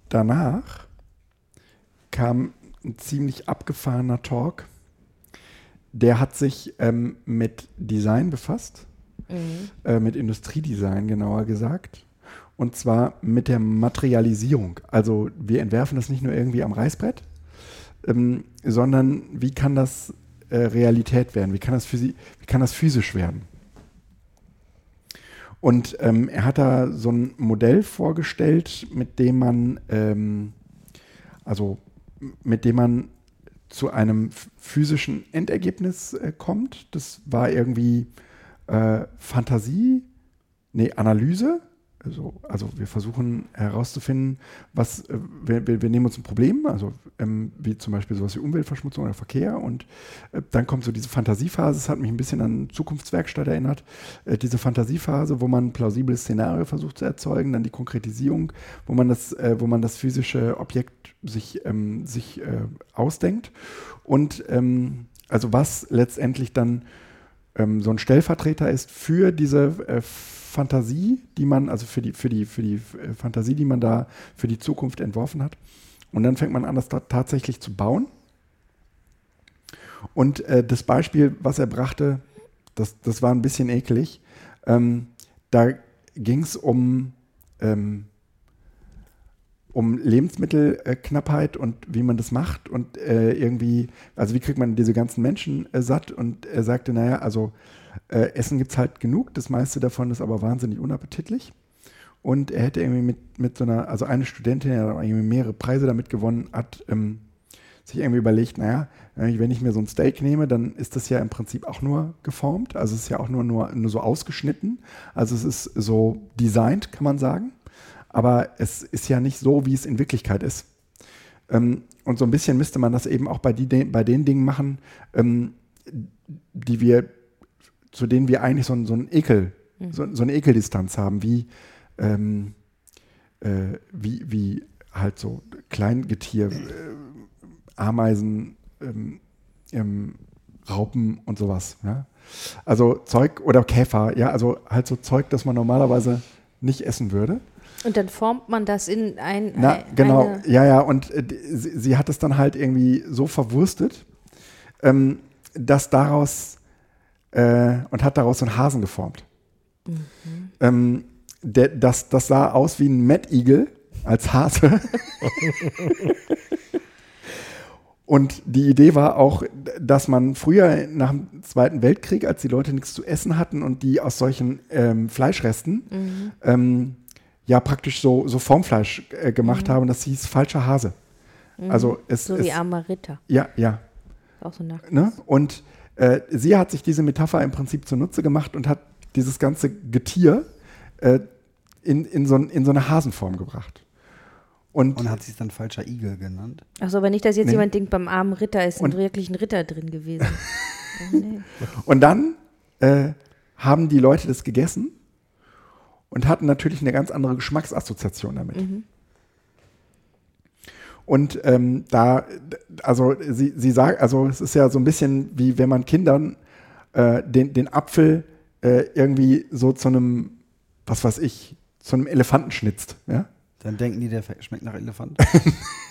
Danach kam ein ziemlich abgefahrener Talk. Der hat sich ähm, mit Design befasst, äh, mit Industriedesign genauer gesagt. Und zwar mit der Materialisierung. Also wir entwerfen das nicht nur irgendwie am Reißbrett, ähm, sondern wie kann das äh, Realität werden? Wie kann das, wie kann das physisch werden? Und ähm, er hat da so ein Modell vorgestellt, mit dem man, ähm, also mit dem man zu einem physischen Endergebnis äh, kommt. Das war irgendwie äh, Fantasie, nee, Analyse. Also, also wir versuchen herauszufinden, was, äh, wir, wir, wir nehmen uns ein Problem, also ähm, wie zum Beispiel sowas wie Umweltverschmutzung oder Verkehr und äh, dann kommt so diese Fantasiephase, es hat mich ein bisschen an Zukunftswerkstatt erinnert, äh, diese Fantasiephase, wo man ein plausibles Szenario versucht zu erzeugen, dann die Konkretisierung, wo man das, äh, wo man das physische Objekt sich, ähm, sich äh, ausdenkt und ähm, also was letztendlich dann ähm, so ein Stellvertreter ist für diese äh, Fantasie, die man, also für die, für die, für die äh, Fantasie, die man da für die Zukunft entworfen hat. Und dann fängt man an, das ta tatsächlich zu bauen. Und äh, das Beispiel, was er brachte, das, das war ein bisschen eklig. Ähm, da ging es um, ähm, um Lebensmittelknappheit und wie man das macht und äh, irgendwie, also wie kriegt man diese ganzen Menschen äh, satt? Und er sagte, naja, also äh, Essen gibt es halt genug, das meiste davon ist aber wahnsinnig unappetitlich. Und er hätte irgendwie mit, mit so einer, also eine Studentin, die irgendwie mehrere Preise damit gewonnen, hat ähm, sich irgendwie überlegt, naja, wenn ich- wenn ich mir so ein Steak nehme, dann ist das ja im Prinzip auch nur geformt, also es ist ja auch nur, nur, nur so ausgeschnitten, also es ist so designt, kann man sagen, aber es ist ja nicht so, wie es in Wirklichkeit ist. Ähm, und so ein bisschen müsste man das eben auch bei, die, bei den Dingen machen, ähm, die wir, zu denen wir eigentlich so, so ein Ekel, so, so eine Ekeldistanz haben, wie, ähm, äh, wie, wie halt so Kleingetier, äh, Ameisen, ähm, ähm, Raupen und sowas. Ja? Also Zeug oder Käfer, ja, also halt so Zeug, das man normalerweise nicht essen würde. Und dann formt man das in ein. Na, ein- genau, Eine, ja, ja, und äh, sie, sie hat es dann halt irgendwie so verwurstet, ähm, dass daraus äh, und hat daraus so einen Hasen geformt. Ähm, der, das, das sah aus wie ein Mad Eagle als Hase. Und die Idee war auch, dass man früher nach dem Zweiten Weltkrieg, als die Leute nichts zu essen hatten und die aus solchen ähm, Fleischresten ähm, ja praktisch so, so Formfleisch äh, gemacht haben. Das hieß falscher Hase. Also es so ist, wie armer Ritter. ja, ja. Auch so nach. Ne? Und äh, sie hat sich diese Metapher im Prinzip zunutze gemacht und hat dieses ganze Getier äh, in, in, so, ein- in so eine Hasenform gebracht. Und, Und hat sich dann falscher Igel genannt. Achso, aber nicht, dass jetzt Nee. jemand denkt, beim armen Ritter ist ein Und- wirklich ein Ritter drin gewesen. oh, nee. und dann äh, haben die Leute das gegessen und hatten natürlich eine ganz andere Geschmacksassoziation damit. Und ähm, da, also sie, sie sagt, also es ist ja so ein bisschen wie wenn man Kindern äh, den, den Apfel äh, irgendwie so zu einem, was weiß ich, zu einem Elefanten schnitzt. Ja? Dann denken die, der schmeckt nach Elefant.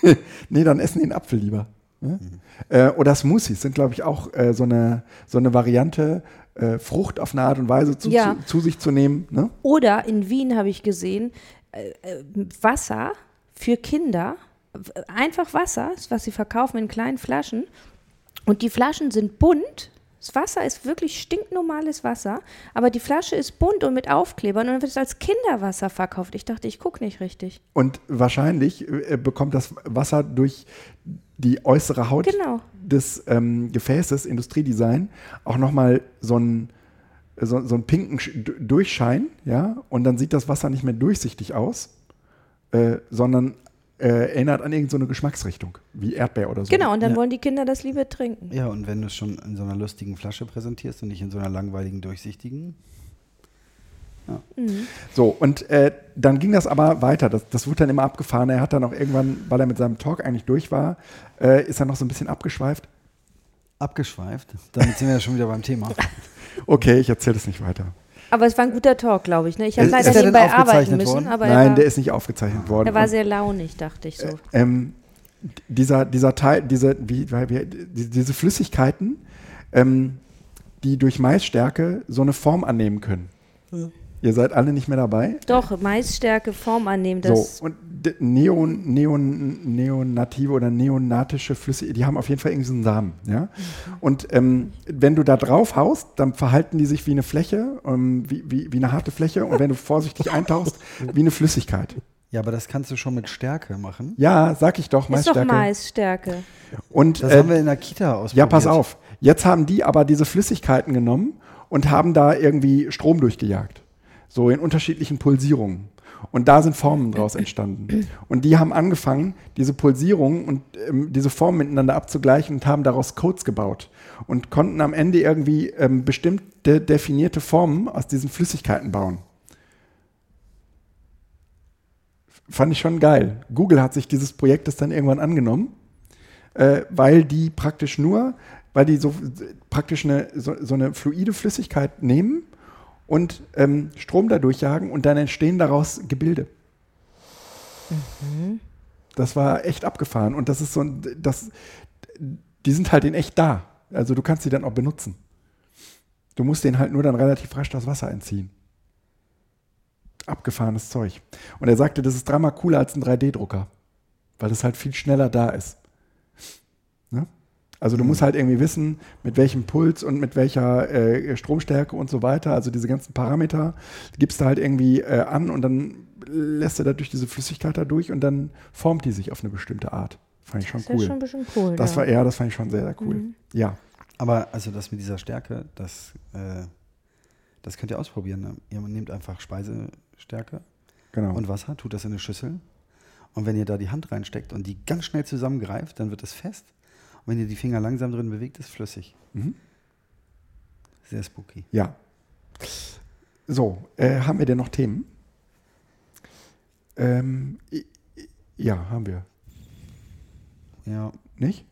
nee, dann essen die einen Apfel lieber. Ne? Mhm. Äh, oder Smoothies sind, glaube ich, auch äh, so, eine, so eine Variante, äh, Frucht auf eine Art und Weise zu, Ja. zu, zu sich zu nehmen. Ne? Oder in Wien habe ich gesehen, äh, äh, Wasser für Kinder, einfach Wasser, ist, was sie verkaufen in kleinen Flaschen. Und die Flaschen sind bunt. Das Wasser ist wirklich stinknormales Wasser, aber die Flasche ist bunt und mit Aufklebern und dann wird es als Kinderwasser verkauft. Ich dachte, ich gucke nicht richtig. Und wahrscheinlich äh, bekommt das Wasser durch die äußere Haut Genau. des ähm, Gefäßes, Industriedesign, auch nochmal so einen so, so einen pinken Durchschein, ja, und dann sieht das Wasser nicht mehr durchsichtig aus, äh, sondern äh, erinnert an irgendeine Geschmacksrichtung, wie Erdbeer oder so. Genau, und dann Ja. wollen die Kinder das lieber trinken. Ja, und wenn du es schon in so einer lustigen Flasche präsentierst und nicht in so einer langweiligen, durchsichtigen. So, und äh, dann ging das aber weiter. Das, das wurde dann immer abgefahren. Er hat dann auch irgendwann, weil er mit seinem Talk eigentlich durch war, äh, ist er noch so ein bisschen abgeschweift. Abgeschweift. Damit sind wir ja schon wieder beim Thema. Okay, ich erzähle es nicht weiter. Aber es war ein guter Talk, glaube ich. Ne? Ich habe leider er nebenbei arbeiten müssen, Nein, war, der ist nicht aufgezeichnet worden. er war sehr launig, dachte ich so. ähm, dieser, dieser Teil, diese, wie, wie, wie, die- diese Flüssigkeiten, ähm, die durch Maisstärke so eine Form annehmen können. Ihr seid alle nicht mehr dabei. Doch, Maisstärke, Form annehmen, das so, und Neon, Neon, neonative oder neonatische Flüsse, die haben auf jeden Fall irgendwie so einen Samen. Ja? Und ähm, wenn du da drauf haust, dann verhalten die sich wie eine Fläche, ähm, wie, wie, wie eine harte Fläche. Und wenn du vorsichtig eintauchst, wie eine Flüssigkeit. Ja, aber das kannst du schon mit Stärke machen. Ja, sag ich doch, ist doch Maisstärke. Maisstärke. Und Das äh, haben wir in der Kita ausprobiert. ja, pass auf. Jetzt haben die aber diese Flüssigkeiten genommen und haben da irgendwie Strom durchgejagt. So in unterschiedlichen Pulsierungen. Und da sind Formen draus entstanden. Und die haben angefangen, diese Pulsierungen und ähm, diese Formen miteinander abzugleichen und haben daraus Codes gebaut. Und konnten am Ende irgendwie ähm, bestimmte definierte Formen aus diesen Flüssigkeiten bauen. Fand ich schon geil. Google hat sich dieses Projektes dann irgendwann angenommen äh, weil die praktisch nur, weil die so praktisch eine, so, so eine fluide Flüssigkeit nehmen und ähm, Strom da durchjagen und dann entstehen daraus Gebilde. Das war echt abgefahren und das ist so ein, das, die sind halt in echt da. Also du kannst die dann auch benutzen. Du musst denen halt nur dann relativ rasch das Wasser entziehen. Abgefahrenes Zeug. Und er sagte, das ist dreimal cooler als ein 3D-Drucker, weil es halt viel schneller da ist. Ne? Also du musst halt irgendwie wissen, mit welchem Puls und mit welcher äh, Stromstärke und so weiter, also diese ganzen Parameter, gibst du halt irgendwie äh, an und dann lässt du da durch diese Flüssigkeit da durch und dann formt die sich auf eine bestimmte Art. Fand ich schon Das ist cool. ja schon ein bisschen cool. das ja. war ja, das fand ich schon sehr, sehr cool. Ja. Aber also das mit dieser Stärke, das, äh, das könnt ihr ausprobieren. Ne? Ihr nehmt einfach Speisestärke Genau. und Wasser, tut das in eine Schüssel. Und wenn ihr da die Hand reinsteckt und die ganz schnell zusammengreift, dann wird es fest. Und wenn ihr die Finger langsam drin bewegt, ist flüssig. Mhm. Sehr spooky. Ja. So, äh, haben wir denn noch Themen? Ähm, ja, haben wir. Ja. Nicht?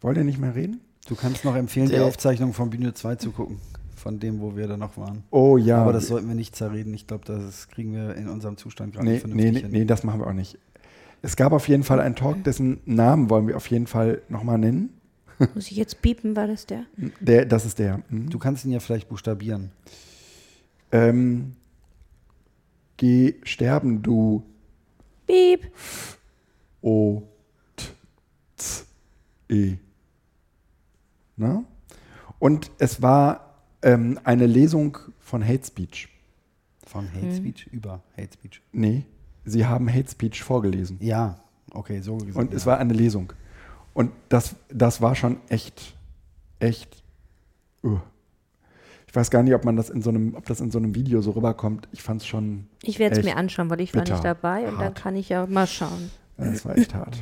Wollt ihr nicht mehr reden? Du kannst noch empfehlen, die Der- Aufzeichnung von Bühne 2 zu gucken. Von dem, wo wir da noch waren. Oh ja. Aber das sollten wir nicht zerreden. Ich glaube, das kriegen wir in unserem Zustand gerade nee, nicht vernünftig nee, hin. nee, das machen wir auch nicht. Es gab auf jeden Fall einen Talk, dessen Namen wollen wir auf jeden Fall nochmal nennen. Muss ich jetzt piepen, war das der? Der, das ist der. Mhm. Du kannst ihn ja vielleicht buchstabieren. Ähm, geh sterben, du Piep. O T Z E. Na? Und es war ähm, eine Lesung von Hate Speech. Von Hate Speech über Hate Speech. Nee, sie haben Hate Speech vorgelesen. Ja, okay, so gesagt. Und ja. es war eine Lesung. Und das, das war schon echt, echt. Uh. Ich weiß gar nicht, ob man das in so einem, ob das in so einem Video so rüberkommt. Ich fand es schon, Ich werde es mir anschauen, weil ich war nicht dabei und dann Hart. kann ich ja mal schauen. das war echt hart.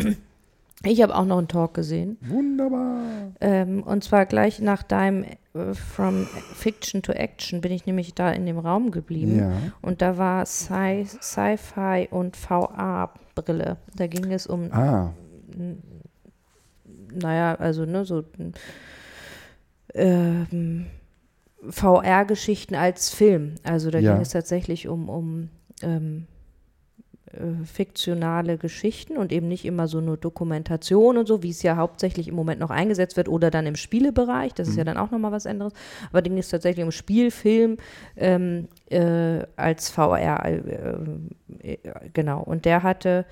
Ich habe auch noch einen Talk gesehen. Wunderbar. Ähm, und zwar gleich nach deinem From Fiction to Action bin ich nämlich da in dem Raum geblieben. Ja. Und da war Sci- Sci-Fi und VR-Brille. Da ging es um, Ah, naja, also ne, so ähm, VR-Geschichten als Film. Also da Ja. ging es tatsächlich um, um ähm, äh, fiktionale Geschichten und eben nicht immer so nur Dokumentation und so, wie es ja hauptsächlich im Moment noch eingesetzt wird oder dann im Spielebereich. Das ist ja dann auch nochmal was anderes. Aber ging es tatsächlich um Spielfilm ähm, äh, als VR. Äh, äh, genau. Und der hatte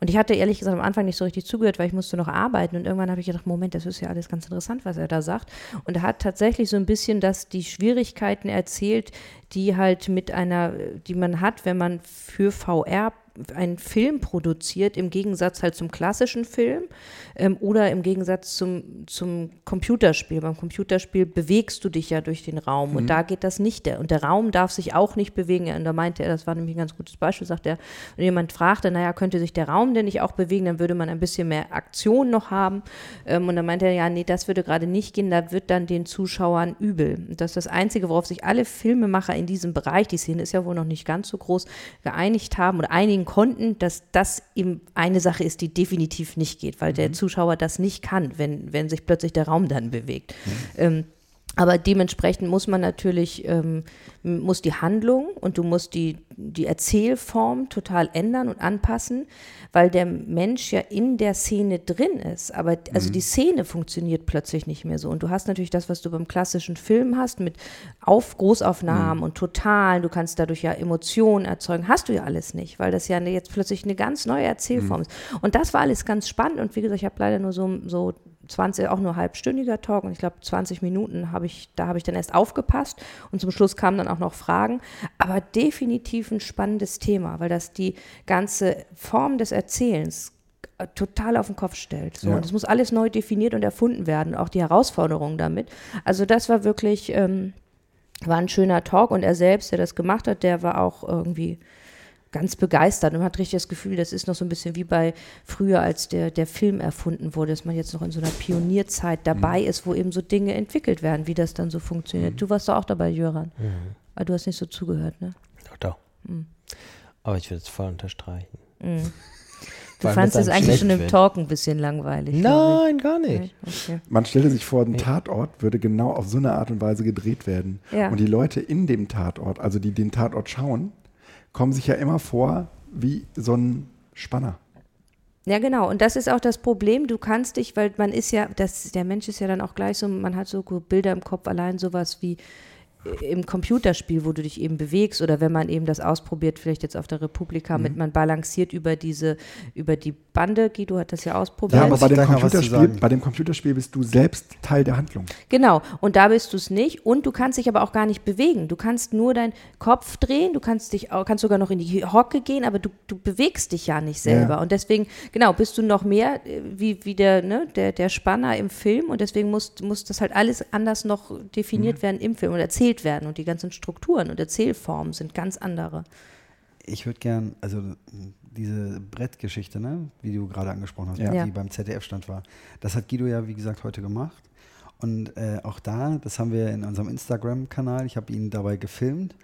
und ich hatte ehrlich gesagt am Anfang nicht so richtig zugehört, weil ich musste noch arbeiten. Und irgendwann habe ich gedacht, Moment, das ist ja alles ganz interessant, was er da sagt. Und er hat tatsächlich so ein bisschen das, die Schwierigkeiten erzählt, die halt mit einer, die man hat, wenn man für VR einen Film produziert, im Gegensatz halt zum klassischen Film ähm, oder im Gegensatz zum, zum Computerspiel. Beim Computerspiel bewegst du dich ja durch den Raum mhm. und da geht das nicht. Und der Raum darf sich auch nicht bewegen. Und da meinte er, das war nämlich ein ganz gutes Beispiel, sagt er, wenn jemand fragte, naja, könnte sich der Raum denn nicht auch bewegen, dann würde man ein bisschen mehr Aktion noch haben. Ähm, und dann meinte er, ja, nee, das würde gerade nicht gehen, da wird dann den Zuschauern übel. Das ist das Einzige, worauf sich alle Filmemacher in diesem Bereich, die Szene ist ja wohl noch nicht ganz so groß, geeinigt haben oder einigen konnten, dass das eben eine Sache ist, die definitiv nicht geht, weil mhm. der Zuschauer das nicht kann, wenn, wenn sich plötzlich der Raum dann bewegt. Mhm. Ähm, aber dementsprechend muss man natürlich, ähm, muss die Handlung und du musst die, die Erzählform total ändern und anpassen, weil der Mensch ja in der Szene drin ist. Aber also mhm. die Szene funktioniert plötzlich nicht mehr so. Und du hast natürlich das, was du beim klassischen Film hast, mit Auf Großaufnahmen mhm. und Totalen, du kannst dadurch ja Emotionen erzeugen, hast du ja alles nicht, weil das ja jetzt plötzlich eine ganz neue Erzählform mhm. ist. Und das war alles ganz spannend. Und wie gesagt, ich habe leider nur so, so 20, auch nur halbstündiger Talk und ich glaube 20 Minuten habe ich, da habe ich dann erst aufgepasst und zum Schluss kamen dann auch noch Fragen, aber definitiv ein spannendes Thema, weil das die ganze Form des Erzählens äh, total auf den Kopf stellt. So. Ja. Und es muss alles neu definiert und erfunden werden, auch die Herausforderungen damit. Also das war wirklich, ähm, war ein schöner Talk und er selbst, der das gemacht hat, der war auch irgendwie ganz begeistert und man hat richtig das Gefühl, das ist noch so ein bisschen wie bei früher, als der, der Film erfunden wurde, dass man jetzt noch in so einer Pionierzeit dabei mhm. ist, wo eben so Dinge entwickelt werden, wie das dann so funktioniert. Mhm. Du warst doch auch dabei, Jöran. Mhm. Aber du hast nicht so zugehört, ne? Doch, doch. Mhm. Aber ich würde es voll unterstreichen. Mhm. Du fandest es eigentlich schon im wird. Talk ein bisschen langweilig. Nein, gar nicht. Okay. Man stelle sich vor, ein Tatort würde genau auf so eine Art und Weise gedreht werden. Ja. Und die Leute in dem Tatort, also die den Tatort schauen, kommen sich ja immer vor wie so ein Spanner. Ja, genau. Und das ist auch das Problem. Du kannst dich, weil man ist ja, das, der Mensch ist ja dann auch gleich so, man hat so Bilder im Kopf, allein sowas wie im Computerspiel, wo du dich eben bewegst oder wenn man eben das ausprobiert, vielleicht jetzt auf der Republika, mhm. mit man balanciert über diese, über die Bande, Guido hat das ja ausprobiert. Ja, aber bei dem, Computerspiel, bei dem Computerspiel bist du selbst Teil der Handlung. Genau, und da bist du es nicht und du kannst dich aber auch gar nicht bewegen. Du kannst nur deinen Kopf drehen, du kannst dich auch, kannst sogar noch in die Hocke gehen, aber du, du bewegst dich ja nicht selber. Ja. Und deswegen, genau, bist du noch mehr äh, wie, wie der, ne, der, der Spanner im Film und deswegen muss, muss das halt alles anders noch definiert mhm. werden im Film und erzählt erzählt werden und die ganzen Strukturen und Erzählformen sind ganz andere. Ich würde gern, also diese Brettgeschichte, ne, wie du gerade angesprochen hast, ja. die beim ZDF-Stand war, das hat Guido ja, wie gesagt, heute gemacht. Und äh, auch da, das haben wir in unserem Instagram-Kanal, ich habe ihn dabei gefilmt.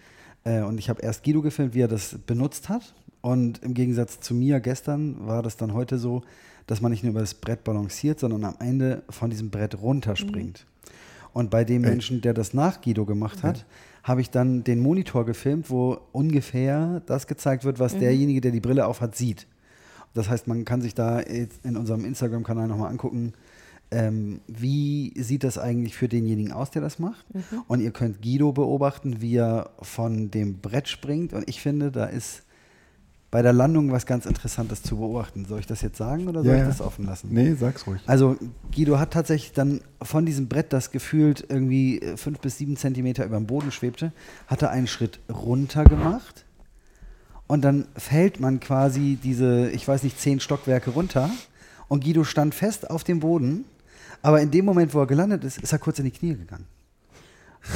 Äh, und ich habe erst Guido gefilmt, wie er das benutzt hat. Und im Gegensatz zu mir gestern war das dann heute so, dass man nicht nur über das Brett balanciert, sondern am Ende von diesem Brett runterspringt. Mhm. Und bei dem Menschen, der das nach Guido gemacht hat, okay. habe ich dann den Monitor gefilmt, wo ungefähr das gezeigt wird, was mhm. derjenige, der die Brille auf hat, sieht. Das heißt, man kann sich da in unserem Instagram-Kanal nochmal angucken, ähm, wie sieht das eigentlich für denjenigen aus, der das macht. Mhm. Und ihr könnt Guido beobachten, wie er von dem Brett springt. Und ich finde, da ist bei der Landung was ganz Interessantes zu beobachten. Soll ich das jetzt sagen oder soll ja, ich das offen lassen? Nee, sag's ruhig. Also Guido hat tatsächlich dann von diesem Brett, das gefühlt irgendwie fünf bis sieben Zentimeter über dem Boden schwebte, hat er einen Schritt runter gemacht und dann fällt man quasi diese, ich weiß nicht, zehn Stockwerke runter und Guido stand fest auf dem Boden, aber in dem Moment, wo er gelandet ist, ist er kurz in die Knie gegangen.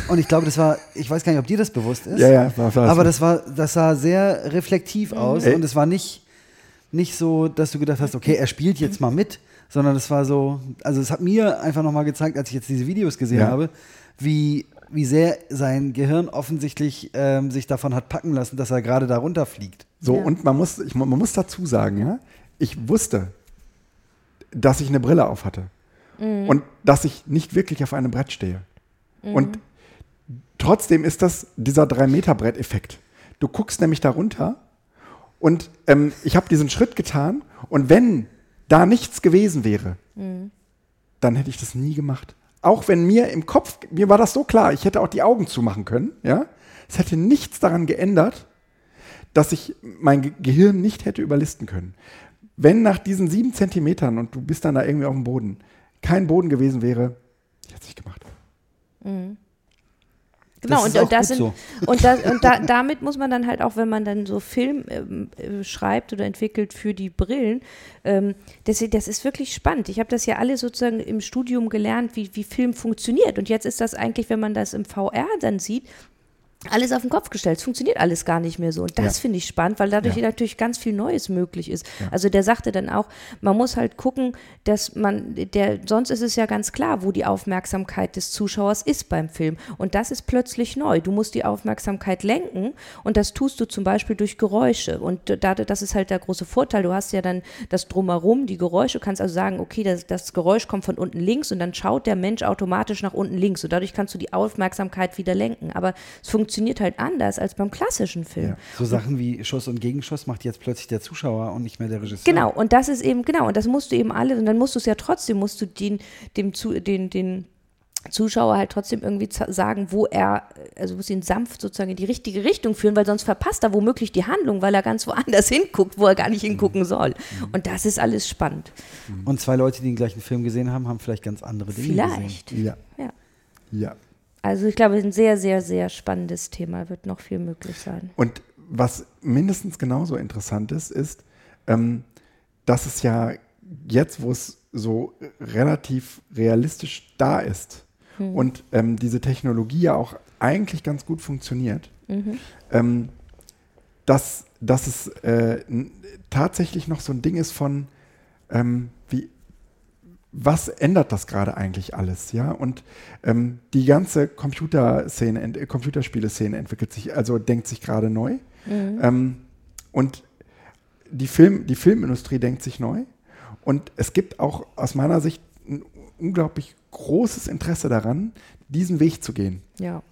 Und ich glaube, das war, ich weiß gar nicht, ob dir das bewusst ist. Ja, ja, war aber das war, das sah sehr reflektiv mhm. aus mhm. und es war nicht, nicht so, dass du gedacht hast, okay, er spielt jetzt mal mit, sondern es war so, also es hat mir einfach nochmal gezeigt, als ich jetzt diese Videos gesehen ja. habe, wie, wie sehr sein Gehirn offensichtlich ähm, sich davon hat packen lassen, dass er gerade da runterfliegt. So, ja. und man muss, ich, man muss dazu sagen, ja, ich wusste, dass ich eine Brille auf hatte. Mhm. Und dass ich nicht wirklich auf einem Brett stehe. Mhm. Und Trotzdem ist das dieser 3-Meter-Brett-Effekt. Du guckst nämlich darunter Und ähm, ich habe diesen Schritt getan und wenn da nichts gewesen wäre, dann hätte ich das nie gemacht. Auch wenn mir im Kopf, mir war das so klar, ich hätte auch die Augen zumachen können, ja. Es hätte nichts daran geändert, dass ich mein Ge Gehirn nicht hätte überlisten können. Wenn nach diesen sieben Zentimetern und du bist dann da irgendwie auf dem Boden, kein Boden gewesen wäre, ich hätte es nicht gemacht. Genau, und, und, sind, und, das, und da, damit muss man dann halt auch, wenn man dann so Film ähm, äh, schreibt oder entwickelt für die Brillen, ähm, das, das ist wirklich spannend. Ich habe das ja alle sozusagen im Studium gelernt, wie, wie Film funktioniert. Und jetzt ist das eigentlich, wenn man das im VR dann sieht, alles auf den Kopf gestellt. Es funktioniert alles gar nicht mehr so. Und das Ja. finde ich spannend, weil dadurch Ja. natürlich ganz viel Neues möglich ist. Also der sagte dann auch, man muss halt gucken, dass man, der, sonst ist es ja ganz klar, wo die Aufmerksamkeit des Zuschauers ist beim Film. Und das ist plötzlich neu. Du musst die Aufmerksamkeit lenken und das tust du zum Beispiel durch Geräusche. Und da, das ist halt der große Vorteil. Du hast ja dann das Drumherum, die Geräusche, du kannst also sagen, okay, das, das Geräusch kommt von unten links und dann schaut der Mensch automatisch nach unten links. Und dadurch kannst du die Aufmerksamkeit wieder lenken. Aber es funktioniert halt anders als beim klassischen Film. Ja. So Sachen wie Schuss und Gegenschuss macht jetzt plötzlich der Zuschauer und nicht mehr der Regisseur. Genau, und das ist eben, genau, und das musst du eben alle, und dann musst du es ja trotzdem, musst du den, dem zu, den, den Zuschauer halt trotzdem irgendwie sagen, wo er, also musst ihn sanft sozusagen in die richtige Richtung führen, weil sonst verpasst er womöglich die Handlung, weil er ganz woanders hinguckt, wo er gar nicht hingucken soll. Und das ist alles spannend. Und zwei Leute, die den gleichen Film gesehen haben, haben vielleicht ganz andere Dinge gesehen. Vielleicht. Ja. Ja. Ja. Also ich glaube, ein sehr, sehr, sehr spannendes Thema wird noch viel möglich sein. Und was mindestens genauso interessant ist, ist, ähm, dass es ja jetzt, wo es so relativ realistisch da ist und ähm, diese Technologie ja auch eigentlich ganz gut funktioniert, ähm, dass, dass es äh, tatsächlich noch so ein Ding ist von, ähm, wie, was ändert das gerade eigentlich alles, ja? Und ähm, die ganze Computerszene, äh, Computerspieleszene entwickelt sich, also denkt sich gerade neu. Ähm, und die, Film, die Filmindustrie denkt sich neu. Und es gibt auch aus meiner Sicht ein unglaublich großes Interesse daran, diesen Weg zu gehen. Ja.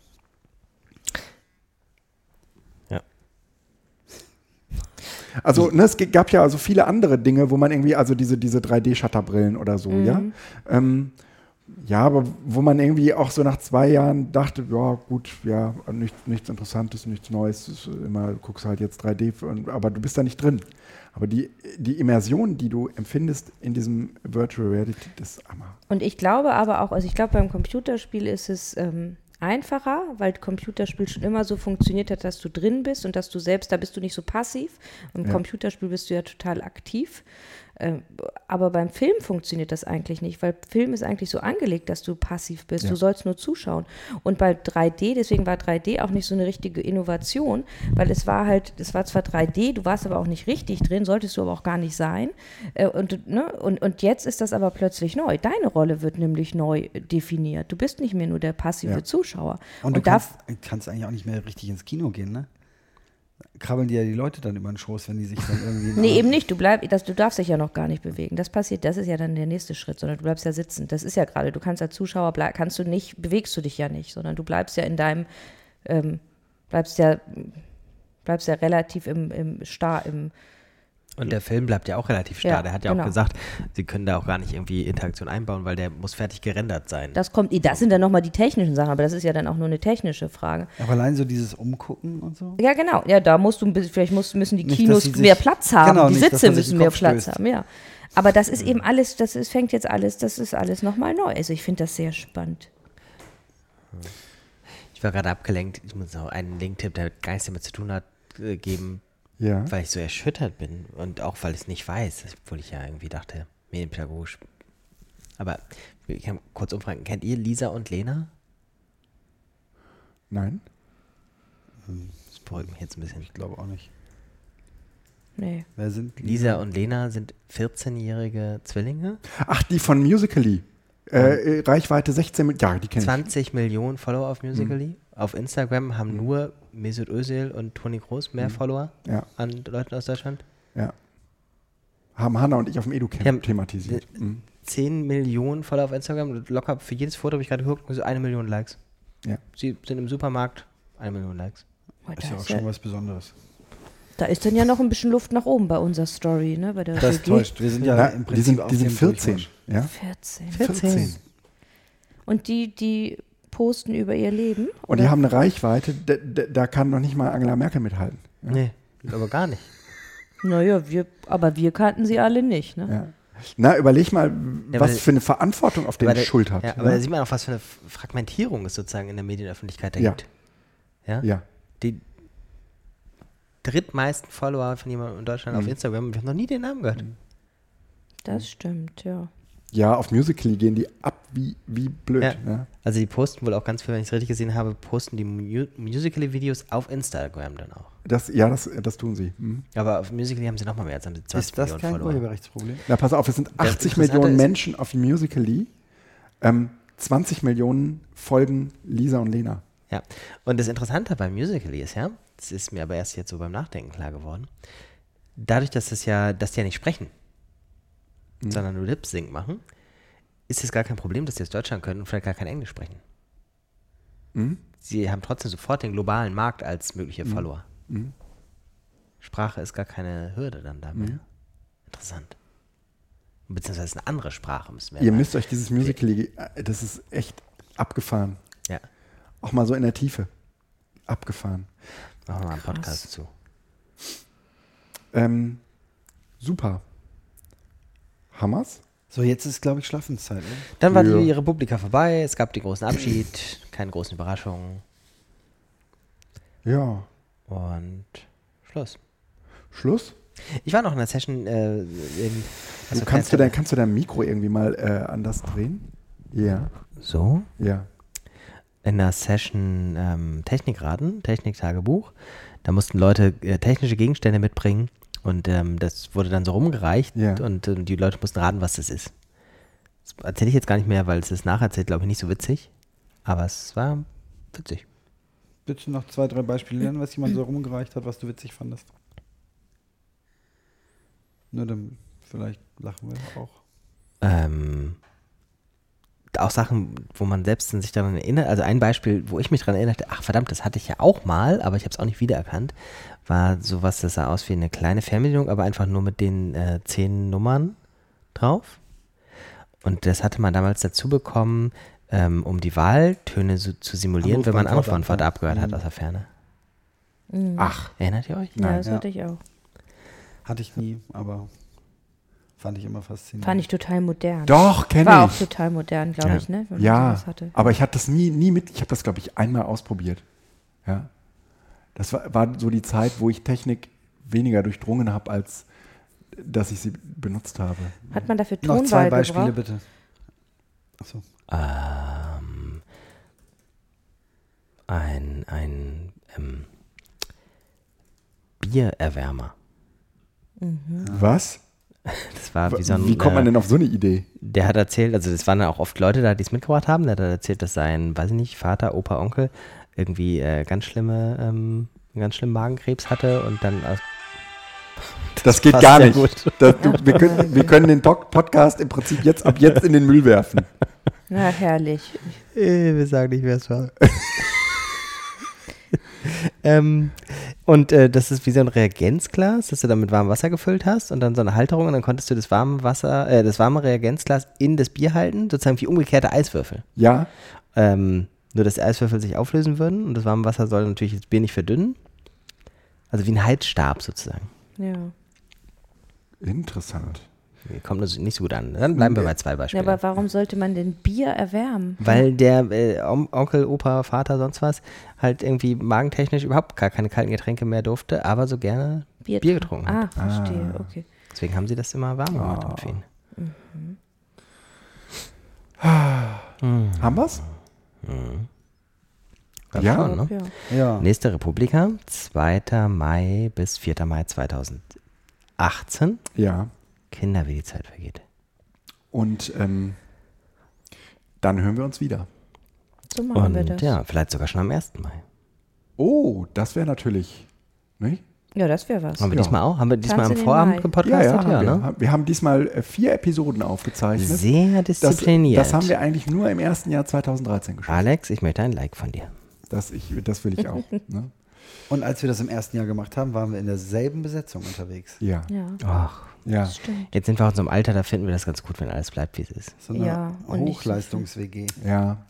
Also ne, es gab ja also viele andere Dinge, wo man irgendwie, also diese, diese 3D-Shutterbrillen oder so, ja. Ähm, ja, aber wo man irgendwie auch so nach zwei Jahren dachte, ja gut, ja, nichts, nichts Interessantes, nichts Neues, ist immer, du guckst halt jetzt 3D, und, aber du bist da nicht drin. Aber die, die Immersion, die du empfindest in diesem Virtual Reality, das ist Hammer. Und ich glaube aber auch, also ich glaube, beim Computerspiel ist es ähm, einfacher, weil Computerspiel schon immer so funktioniert hat, dass du drin bist und dass du selbst, da bist du nicht so passiv. Im Ja. Computerspiel bist du ja total aktiv. Ähm, aber beim Film funktioniert das eigentlich nicht, weil Film ist eigentlich so angelegt, dass du passiv bist. Ja. Du sollst nur zuschauen. Und bei 3D, deswegen war 3D auch nicht so eine richtige Innovation, weil es war halt, es war zwar 3D, du warst aber auch nicht richtig drin, solltest du aber auch gar nicht sein. Äh, Und, ne, und, und jetzt ist das aber plötzlich neu. Deine Rolle wird nämlich neu definiert. Du bist nicht mehr nur der passive Ja. Zuschauer. Und du da- kannst, kannst eigentlich auch nicht mehr richtig ins Kino gehen, ne? Krabbeln dir ja die Leute dann über den Schoß, wenn die sich dann irgendwie. Nee, eben nicht. Du, bleib, das, du darfst dich ja noch gar nicht bewegen. Das passiert, das ist ja dann der nächste Schritt, sondern du bleibst ja sitzen. Das ist ja gerade, du kannst als Zuschauer, bleib, kannst du nicht, bewegst du dich ja nicht, sondern du bleibst ja in deinem, ähm, bleibst ja, bleibst ja relativ im, im starr, im, Und der Film bleibt ja auch relativ starr. Ja, der hat ja genau. auch gesagt, sie können da auch gar nicht irgendwie Interaktion einbauen, weil der muss fertig gerendert sein. das kommt, das sind dann nochmal die technischen Sachen, aber das ist ja dann auch nur eine technische Frage. Aber allein so dieses Umgucken und so. Ja, genau. Ja, da musst du, ein bisschen- vielleicht musst, müssen die Nicht, Kinos sich- mehr Platz haben. Genau, die nicht, dass Sitze müssen mehr Platz stößt. haben, ja. Aber das ist eben alles, das ist, fängt jetzt alles, das ist alles nochmal neu. Also ich finde das sehr spannend. Ich war gerade abgelenkt. Ich muss noch einen Linktipp, der gar nichts damit zu tun hat, äh, geben, Ja. weil ich so erschüttert bin und auch weil ich es nicht weiß, obwohl ich ja irgendwie dachte, medienpädagogisch. Aber ich kann kurz umfragen, kennt ihr Lisa und Lena? Nein? Das beruhigt mich jetzt ein bisschen. Ich glaube auch nicht. Nee. Wer sind Lisa und Lena sind 14-jährige Zwillinge, Ach, die von Musically. Äh, Reichweite 16 Millionen. Ja, die kenne ich. 20 Millionen Follower auf Musically. Auf Instagram haben nur Mesut Özil und Toni Groß mehr Follower Ja, an Leuten aus Deutschland. ja. Haben Hanna und ich auf dem Edu-Camp Ja, thematisiert. Mhm. 10 Millionen Follower auf Instagram, locker für jedes Foto habe ich gerade geguckt, so eine Million Likes. Ja. Sie sind im Supermarkt, eine Million Likes. Oh, ist ja auch schon ja- was Besonderes. Da ist dann ja noch ein bisschen Luft nach oben bei unserer Story, ne? Bei der Das WG. täuscht. Wir sind ja Na, im die Prinzip sind, auf die sind dem 14. Durchmarsch. Ja? 14. 14. Und die, die posten über ihr Leben? Und die oder? haben eine Reichweite, da, da, da kann noch nicht mal Angela Merkel mithalten. Ja? Nee, aber gar nicht. Naja, wir, aber wir kannten sie alle nicht, ne? Ja. Na, überleg mal, Ja, was für eine Verantwortung auf den Schuld hat. Ja, aber da sieht man auch, was für eine Fragmentierung es sozusagen in der Medienöffentlichkeit da Ja. gibt. Ja? ja. Die drittmeisten Follower von jemandem in Deutschland auf Mhm. Instagram, wir haben noch nie den Namen gehört. Das stimmt, ja. Ja, auf Musical.ly gehen die ab wie, wie blöd. Ja. Ja. Also die posten wohl auch ganz viel, wenn ich es richtig gesehen habe, posten die Mu Musical.ly-Videos auf Instagram dann auch. Das, ja, das, das tun sie. Mhm. Aber auf Musical.ly haben sie nochmal mehr, als haben sie 20 Ist das Millionen kein Follower. Urheberrechtsproblem? Na, pass auf, es sind Das 80 Interessante Millionen Menschen auf Musical.ly, ähm, 20 Millionen folgen Lisa und Lena. Ja, und das Interessante beim Musical.ly ist ja, das ist mir aber erst jetzt so beim Nachdenken klar geworden, dadurch, dass das ja, dass die ja nicht sprechen, sondern nur Lip-Sync machen, ist es gar kein Problem, dass die aus Deutschland können und vielleicht gar kein Englisch sprechen. Mhm. Sie haben trotzdem sofort den globalen Markt als mögliche Follower. Mhm. Sprache ist gar keine Hürde dann da mehr. Interessant. Beziehungsweise eine andere Sprache müssen wir Ihr müsst euch dieses Musical.ly, äh, das ist echt abgefahren. Ja, Auch mal so in der Tiefe. Abgefahren. machen wir mal einen. Podcast zu. Ähm, super. Hammers? So, jetzt ist, glaube ich, Schlafenszeit. Oder? Dann war Ja. die Republika vorbei, es gab den großen Abschied, keine großen Überraschungen Ja. und Schluss. Schluss? Ich war noch in der Session äh, in. Du also kannst, du dein, kannst du dein Mikro irgendwie mal äh, anders drehen? Ja. So? Ja. In der Session ähm, Technikraten, Techniktagebuch. Da mussten Leute äh, technische Gegenstände mitbringen und ähm, das wurde dann so rumgereicht Ja. und ähm, die Leute mussten raten, was das ist. Das erzähle ich jetzt gar nicht mehr, weil es ist nacherzählt, glaube ich, nicht so witzig. Aber es war witzig. Bitte noch zwei, drei Beispiele nennen, was jemand so rumgereicht hat, was du witzig fandest. Nur dann vielleicht lachen wir auch. ähm, auch Sachen, wo man selbst sich daran erinnert. Also ein Beispiel, wo ich mich daran erinnerte, ach verdammt, das hatte ich ja auch mal, aber ich habe es auch nicht wiedererkannt, war sowas, das sah aus wie eine kleine Fernbedienung, aber einfach nur mit den äh, zehn Nummern drauf. Und das hatte man damals dazu bekommen, ähm, um die Wahltöne so, zu simulieren, wenn man ja. abgehört hat Mhm. aus der Ferne. Mhm. Ach. Erinnert ihr euch? ja, nein, das ja. hatte ich auch. Hatte ich nie, aber fand ich immer faszinierend. Fand ich total modern. Doch, kenne War auch ich. total modern, glaube Ja. ich, ne? Wenn man Ja, aber ich hatte das nie, nie mit. Ich habe das, glaube ich, einmal ausprobiert. Ja. Das war, war so die Zeit, wo ich Technik weniger durchdrungen habe, als dass ich sie benutzt habe. Hat man dafür Noch zwei Tonwahl Beispiele gebraucht? bitte. Achso. Ähm, ein ein ähm, Biererwärmer. Was? Das war wie so ein. Wie kommt man äh, denn auf so eine Idee? Der hat erzählt, also es waren ja auch oft Leute da, die es mitgebracht haben. Der hat erzählt, dass sein, weiß ich nicht, Vater, Opa, Onkel irgendwie äh, ganz schlimme, ähm, ganz schlimmen Magenkrebs hatte und dann aus Das geht passt gar nicht. gut. Das, du, wir, können, wir können den Podcast im Prinzip jetzt ab jetzt in den Müll werfen. Na, herrlich. Äh, wir sagen nicht, wer es war. ähm, und äh, das ist wie so ein Reagenzglas, das du dann mit warmem Wasser gefüllt hast und dann so eine Halterung und dann konntest du das warme Wasser, äh, das warme Reagenzglas in das Bier halten, sozusagen wie umgekehrte Eiswürfel. Ja? Ähm, nur, dass die Eiswürfel sich auflösen würden und das warme Wasser soll natürlich das Bier nicht verdünnen. Also wie ein Heizstab sozusagen. Ja. Interessant. Kommt also nicht so gut an. Dann bleiben wir bei zwei ja. Beispielen. Aber warum sollte man denn Bier erwärmen? Weil der äh, On- Onkel, Opa, Vater, sonst was halt irgendwie magentechnisch überhaupt gar keine kalten Getränke mehr durfte, aber so gerne Bier, Bier getrunken hat. Ah, verstehe, okay. Deswegen haben sie das immer warm gemacht damit für ihn. Haben wir's? Glaub Ja. schon, ne? Ja. Ja. Nächste Republika, 2. Mai bis 4. Mai 2018. Ja. Kinder, wie die Zeit vergeht. Und ähm, dann hören wir uns wieder. So machen wir Und das. ja, vielleicht sogar schon am 1. Mai. Oh, das wäre natürlich. Nicht? Ja, das wäre was. Haben wir Ja. diesmal auch? Haben wir diesmal am den Vorabend gepodcastet? haben wir. ne? wir haben diesmal äh, vier Episoden aufgezeichnet. Sehr Das, diszipliniert. das haben wir eigentlich nur im ersten Jahr 2013 geschafft. Alex, ich möchte ein Like von dir. Das, ich, das will ich auch. ne? Und als wir das im ersten Jahr gemacht haben, waren wir in derselben Besetzung unterwegs. Ja. Ja, Ach, Ja. stimmt. jetzt sind wir auch in so einem Alter, da finden wir das ganz gut, wenn alles bleibt, wie es ist. So eine Ja, Hochleistungs-WG. Ja.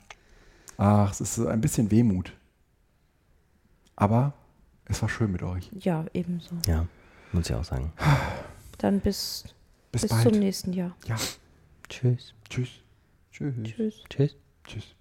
Ach, es ist so ein bisschen Wehmut. Aber es war schön mit euch. Ja, ebenso. Ja, muss ich auch sagen. Dann bis, Bis, bis bald. zum nächsten Jahr. Ja. Tschüss. Tschüss. Tschüss. Tschüss. Tschüss. Tschüss.